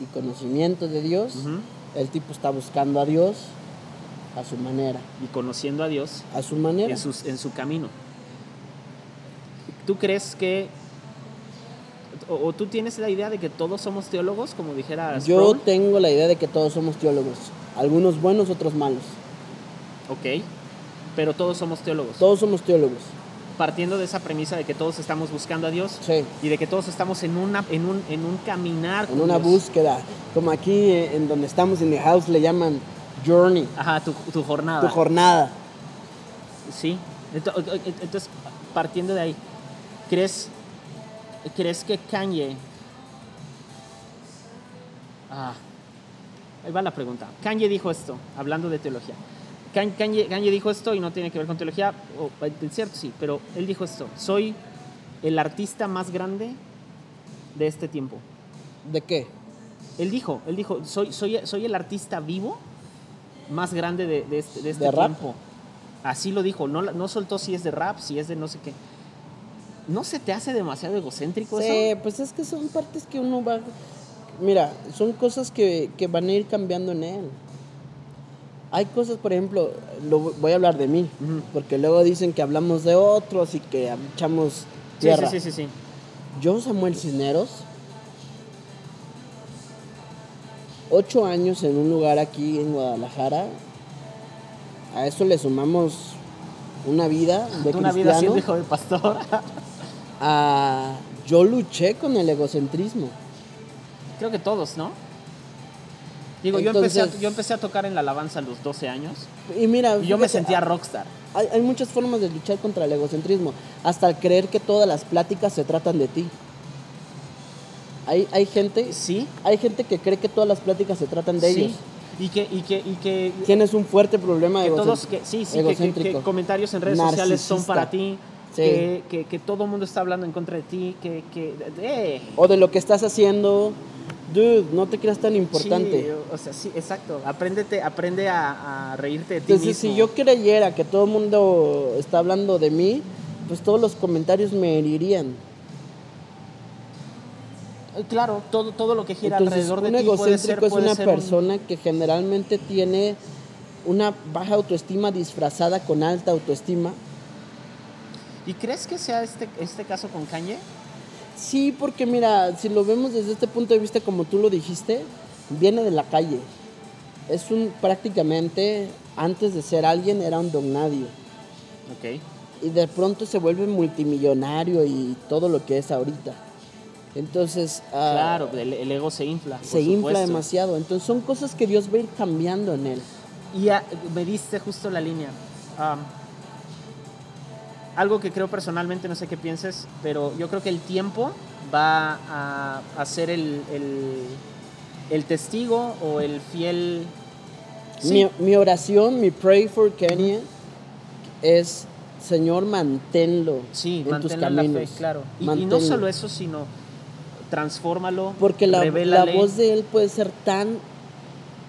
y conocimiento de Dios, Ujú. el tipo está buscando a Dios a su manera. Y conociendo a Dios A su manera. en, sus- en su camino. ¿Tú crees que... O, o tú tienes la idea de que todos somos teólogos, como dijera Yo Sproul? tengo la idea de que todos somos teólogos. Algunos buenos, otros malos. Ok. Pero todos somos teólogos. Todos somos teólogos. Partiendo de esa premisa de que todos estamos buscando a Dios Sí. y de que todos estamos en, una, en, un, en un caminar. En una Dios. búsqueda. Como aquí en donde estamos en The House le llaman journey. Ajá, tu, tu jornada. Tu jornada. Sí. Entonces, partiendo de ahí, ¿crees, ¿crees que Kanye... Ah, ahí va la pregunta. Kanye dijo esto, hablando de teología. Kan- Kanye, Kanye dijo esto y no tiene que ver con teología, o, es cierto, sí, pero él dijo esto, soy el artista más grande de este tiempo. ¿De qué? Él dijo, él dijo, soy, soy, soy el artista vivo más grande de, de este, de este ¿De rap? tiempo. Así lo dijo, no, no soltó si es de rap, si es de no sé qué. ¿No se te hace demasiado egocéntrico Sí, eso? pues es que son partes que uno va... Mira, son cosas que, que van a ir cambiando en él. Hay cosas, por ejemplo, lo, voy a hablar de mí, porque luego dicen que hablamos de otros y que echamos tierra. sí, sí, sí, sí. Yo, Samuel Cisneros, ocho años en un lugar aquí en Guadalajara, a eso le sumamos una vida de Una vida cristiano. siendo hijo de pastor. a- yo luché con el egocentrismo. Creo que todos, ¿no? Digo, yo, empecé a, Entonces- yo empecé a tocar en la alabanza a los 12 años Y mira, y yo me sentía rockstar. Hay, hay muchas formas de luchar contra el egocentrismo, hasta el creer que todas las pláticas se tratan de ti. Hay, hay gente, Sí, hay gente que cree que todas las pláticas se tratan de sí. ellos. Y que, y que, y que, Tienes un fuerte problema egocéntrico. todos, que, sí, sí, que- que, que egocéntrico. comentarios en redes sociales son Narcisista. para ti, Sí. que, que, todo el mundo está hablando en contra de ti, que, que eh, O de lo que estás haciendo. Dude, no te creas tan importante. Sí, o sea, sí, exacto. Apréndete, aprende a, a reírte de ti Entonces, si yo creyera que todo el mundo está hablando de mí, pues todos los comentarios me herirían. Eh, Claro, todo, todo lo que gira Entonces, alrededor de un ti puede ser, egocéntrico es una un- persona que generalmente tiene una baja autoestima disfrazada con alta autoestima. ¿Y crees que sea este, este caso con Kanye? Sí, porque mira, si lo vemos desde este punto de vista como tú lo dijiste, viene de la calle. Es un prácticamente, antes de ser alguien, era un don nadie. Ok. y de pronto se vuelve multimillonario y todo lo que es ahorita. Entonces, ah, Claro, el, el ego se infla. se infla demasiado. Entonces, son cosas que Dios va a ir cambiando en él. Y ah, me diste justo la línea. Am, algo que creo personalmente, no sé qué pienses, pero yo creo que el tiempo va a, a ser el, el, el testigo o el fiel... Sí, Mi, mi oración, mi pray for Kenya es, Señor, manténlo sí en tus en la caminos. fe, claro. Y, y no solo eso, sino transfórmalo, Porque la, la voz de él puede ser tan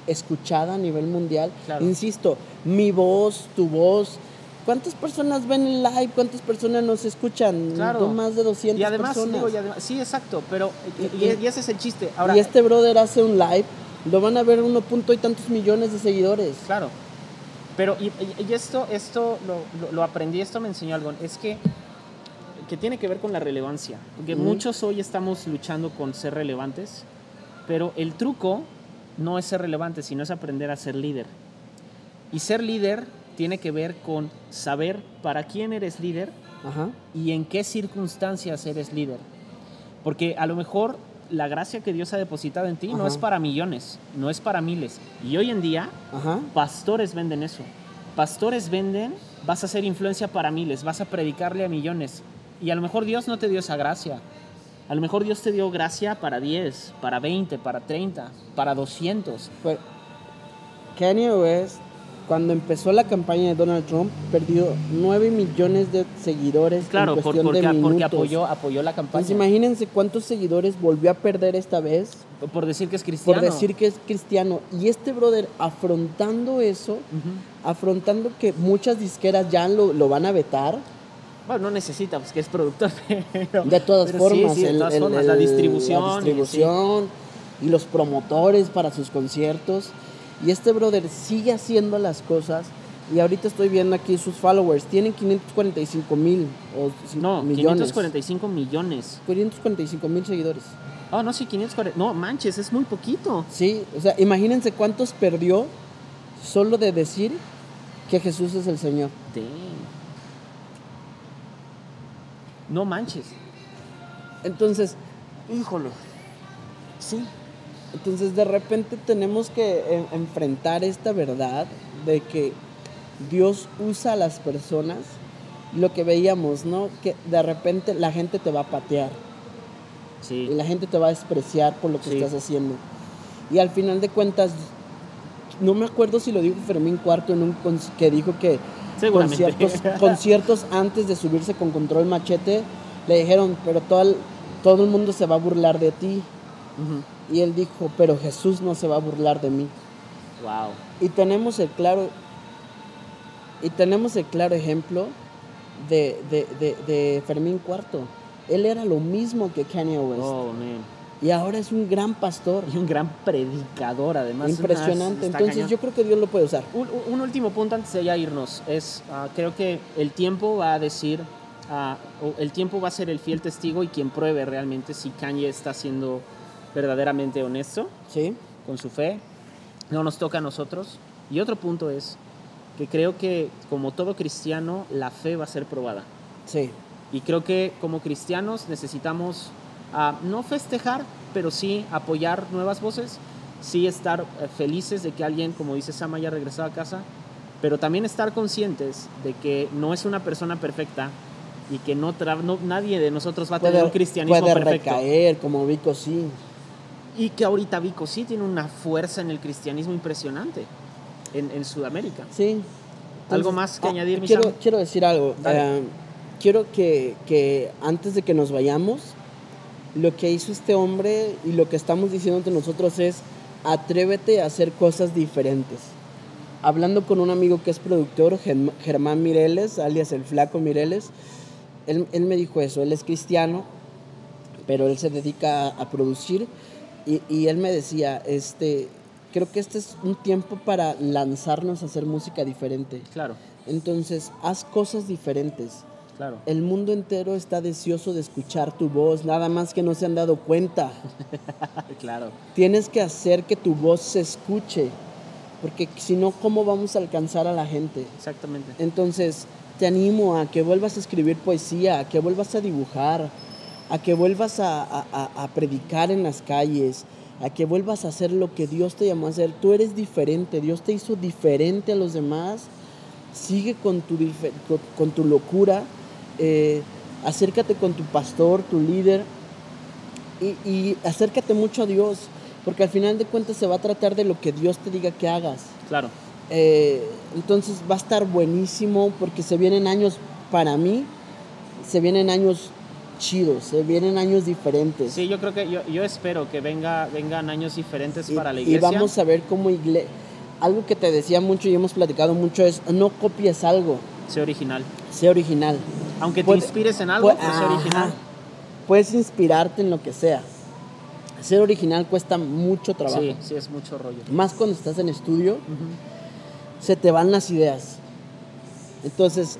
escuchada a nivel mundial. Claro. Insisto, mi voz, tu voz. ¿Cuántas personas ven el live? ¿Cuántas personas nos escuchan? Claro. No más de 200 Y además, personas. digo, y además- sí, exacto, pero y, Y- y- ese es el chiste. Ahora, y este brother hace un live, lo van a ver uno punto y tantos millones de seguidores. Claro. Pero, y, y- esto, esto lo, lo- lo aprendí, esto me enseñó algo, es que, que tiene que ver con la relevancia. Porque Ujú. muchos hoy estamos luchando con ser relevantes, pero el truco no es ser relevante, sino es aprender a ser líder. Y ser líder tiene que ver con saber para quién eres líder Ajá. y en qué circunstancias eres líder. Porque a lo mejor la gracia que Dios ha depositado en ti no es para millones, no es para miles. Y hoy en día Ajá. Pastores venden eso. Pastores venden, vas a hacer influencia para miles, vas a predicarle a millones. Y a lo mejor Dios no te dio esa gracia. A lo mejor Dios te dio gracia para 10, para 20, para 30, para 200. Pues, Kanye West, cuando empezó la campaña de Donald Trump, perdió 9 millones de seguidores Claro, en por- porque, de porque minutos. apoyó, apoyó la campaña. Entonces imagínense cuántos seguidores volvió a perder esta vez por decir que es cristiano. por decir que es cristiano. Y este brother afrontando eso, afrontando que muchas disqueras ya lo, lo van a vetar, Bueno, no necesita, pues que es productor. Pero, de todas pero formas, sí, de el- todas el- formas, la el- distribución. la y- distribución y los promotores para sus conciertos. Y este brother sigue haciendo las cosas. Y ahorita estoy viendo aquí sus followers. Tienen 545 mil o. No, millones. 545 millones. 545 mil seguidores. Oh, no, sí, 540. No, manches, es muy poquito. Sí, o sea, imagínense cuántos perdió solo de decir que Jesús es el Señor. Damn. No manches. Entonces, Híjole. Sí. Entonces de repente tenemos que en- enfrentar esta verdad de que Dios usa a las personas. Lo que veíamos, ¿no? Que de repente la gente te va a patear Sí. y la gente te va a despreciar por lo que Sí. estás haciendo. Y al final de cuentas, no me acuerdo si lo dijo Fermín Cuarto en un que dijo que conciertos, conciertos antes de subirse con control machete le dijeron, pero todo el, todo el mundo se va a burlar de ti. Ujú. Y él dijo, pero Jesús no se va a burlar de mí. Wow. Y tenemos el claro, y tenemos el claro ejemplo de, de, de, de Fermín Cuarto. Él era lo mismo que Kanye West. Oh, man. Y ahora es un gran pastor. Y un gran predicador, además. Impresionante. Entonces cañón. yo creo que Dios lo puede usar. Un, un último punto antes de ya irnos es, ah, creo que el tiempo va a decir, ah, el tiempo va a ser el fiel testigo y quien pruebe realmente si Kanye está siendo verdaderamente honesto ¿Sí? con su fe. No nos toca a nosotros. Y otro punto es que creo que como todo cristiano, la fe va a ser probada. Sí. Y creo que como cristianos necesitamos ah, no festejar, pero sí apoyar nuevas voces, sí estar eh, felices de que alguien, como dice Sam, haya regresado a casa, pero también estar conscientes de que no es una persona perfecta y que no, tra- no- nadie de nosotros va a tener puede, un cristianismo puede perfecto. recaer, como Vico sí. Y que ahorita Vico sí tiene una fuerza en el cristianismo impresionante en, en Sudamérica. Sí. ¿Algo más que añadir, mi quiero, Sam? quiero decir algo. Eh, quiero que, que antes de que nos vayamos, lo que hizo este hombre y lo que estamos diciendo entre nosotros es atrévete a hacer cosas diferentes. Hablando con un amigo que es productor, Germ- Germán Mireles, alias el flaco Mireles, él, él me dijo eso, él es cristiano, pero él se dedica a, a producir y, y él me decía, este, creo que este es un tiempo para lanzarnos a hacer música diferente. Claro, Entonces, haz cosas diferentes. claro. El mundo entero está deseoso de escuchar tu voz, nada más que no se han dado cuenta. claro. Tienes que hacer que tu voz se escuche, porque si no, ¿cómo vamos a alcanzar a la gente? Exactamente. Entonces, te animo a que vuelvas a escribir poesía, a que vuelvas a dibujar, a que vuelvas a, a- a- predicar en las calles, a que vuelvas a hacer lo que Dios te llamó a hacer. Tú eres diferente, Dios te hizo diferente a los demás. Sigue con tu, con tu locura, eh, acércate con tu pastor, tu líder, y, y acércate mucho a Dios, porque al final de cuentas se va a tratar de lo que Dios te diga que hagas. Claro. Eh, entonces va a estar buenísimo porque se vienen años, para mí, se vienen años chidos, se vienen años diferentes. Sí, yo creo que yo, yo espero que venga, vengan años diferentes y, para la y iglesia. vamos a ver cómo iglesia... Algo que te decía mucho y hemos platicado mucho es, no copies algo, Sé original. sé original. Aunque te Puede- inspires en algo, Pu- pero sé original. Puedes inspirarte en lo que sea. Ser original cuesta mucho trabajo. Sí, sí, es mucho rollo. Más cuando estás en estudio, se te van las ideas. Entonces,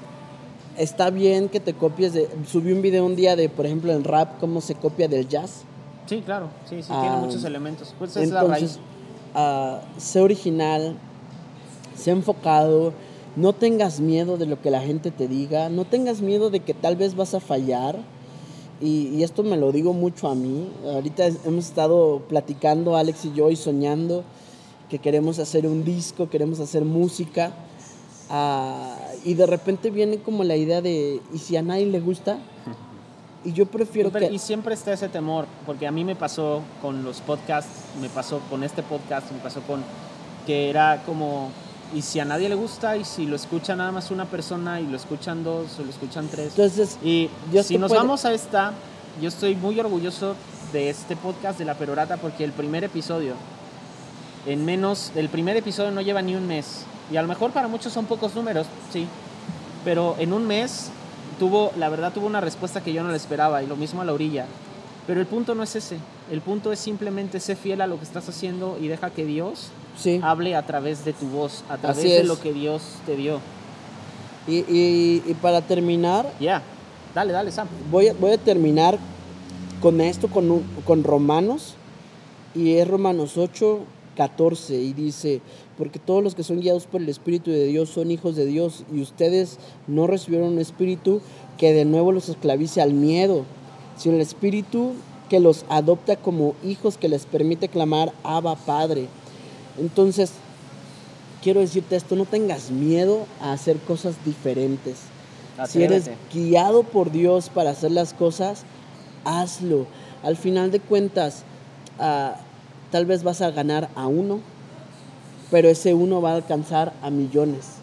está bien que te copies de... Subí un video un día de, por ejemplo, el rap, cómo se copia del jazz. Sí, claro. Sí, sí, Ah, tiene muchos elementos. Pues es la raíz. Entonces, ah, sé original, sé enfocado, no tengas miedo de lo que la gente te diga, no tengas miedo de que tal vez vas a fallar. Y, y esto me lo digo mucho a mí. Ahorita es- hemos estado platicando, Alex y yo, y soñando que queremos hacer un disco, queremos hacer música. ah, y de repente viene como la idea de, ¿y si a nadie le gusta? Y yo prefiero Pero- que... Y siempre está ese temor, porque a mí me pasó con los podcasts, me pasó con este podcast, me pasó con que era como, y si a nadie le gusta, y si lo escucha nada más una persona, y lo escuchan dos, o lo escuchan tres. Entonces, Y Dios si nos puede- vamos a esta, yo estoy muy orgulloso de este podcast de La Perorata, porque el primer episodio, en menos, el primer episodio no lleva ni un mes, y a lo mejor para muchos son pocos números, sí, pero en un mes tuvo, la verdad tuvo una respuesta que yo no le esperaba y lo mismo a la orilla. Pero el punto no es ese, el punto es simplemente ser fiel a lo que estás haciendo y deja que Dios sí. hable a través de tu voz, a través de lo que Dios te dio. Y, y- y para terminar, Ya, dale, dale, Sam. voy a, voy a terminar con esto, con, con Romanos. Y es Romanos 8, 14. Y dice, porque todos los que son guiados por el Espíritu de Dios son hijos de Dios. Y ustedes no recibieron un espíritu que de nuevo los esclavice al miedo, sino el espíritu que los adopta como hijos, que les permite clamar, Abba Padre. Entonces, quiero decirte esto, no tengas miedo a hacer cosas diferentes. Si eres guiado por Dios para hacer las cosas, hazlo. Al final de cuentas, ah, tal vez vas a ganar a uno, pero ese uno va a alcanzar a millones.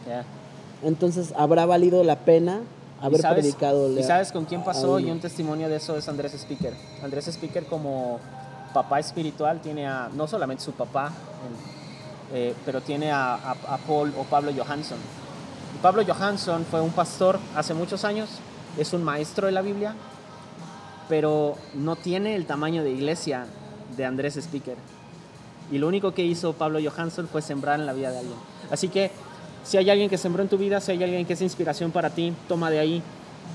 Entonces, habrá valido la pena haber ¿Y sabes, predicado. ¿Y sabes con quién pasó? Y un testimonio de eso es Andrés Speaker. Andrés Speaker como papá espiritual tiene a, no solamente su papá, eh, pero tiene a, a- a Paul o Pablo Johansson. Y Pablo Johansson fue un pastor hace muchos años, es un maestro de la Biblia, pero no tiene el tamaño de iglesia de Andrés Speaker. Y lo único que hizo Pablo Johansson fue sembrar en la vida de alguien. Así que si hay alguien que sembró en tu vida, si hay alguien que es inspiración para ti, toma de ahí.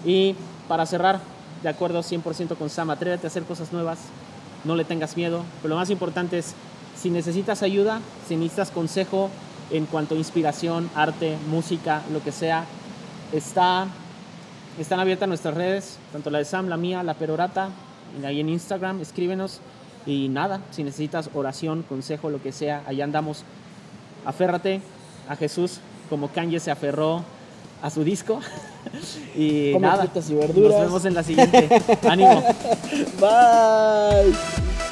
Y para cerrar, de acuerdo 100% con Sam, atrévete a hacer cosas nuevas, no le tengas miedo. Pero lo más importante es, si necesitas ayuda, si necesitas consejo en cuanto a inspiración, arte, música, lo que sea, está, están abiertas nuestras redes, tanto la de Sam, la mía, la Perorata, y ahí en Instagram, escríbenos. Y nada, si necesitas oración, consejo, lo que sea, allá andamos. Aférrate a Jesús como Kanye se aferró a su disco. y Come nada, y. Nos vemos en la siguiente. Ánimo. Bye.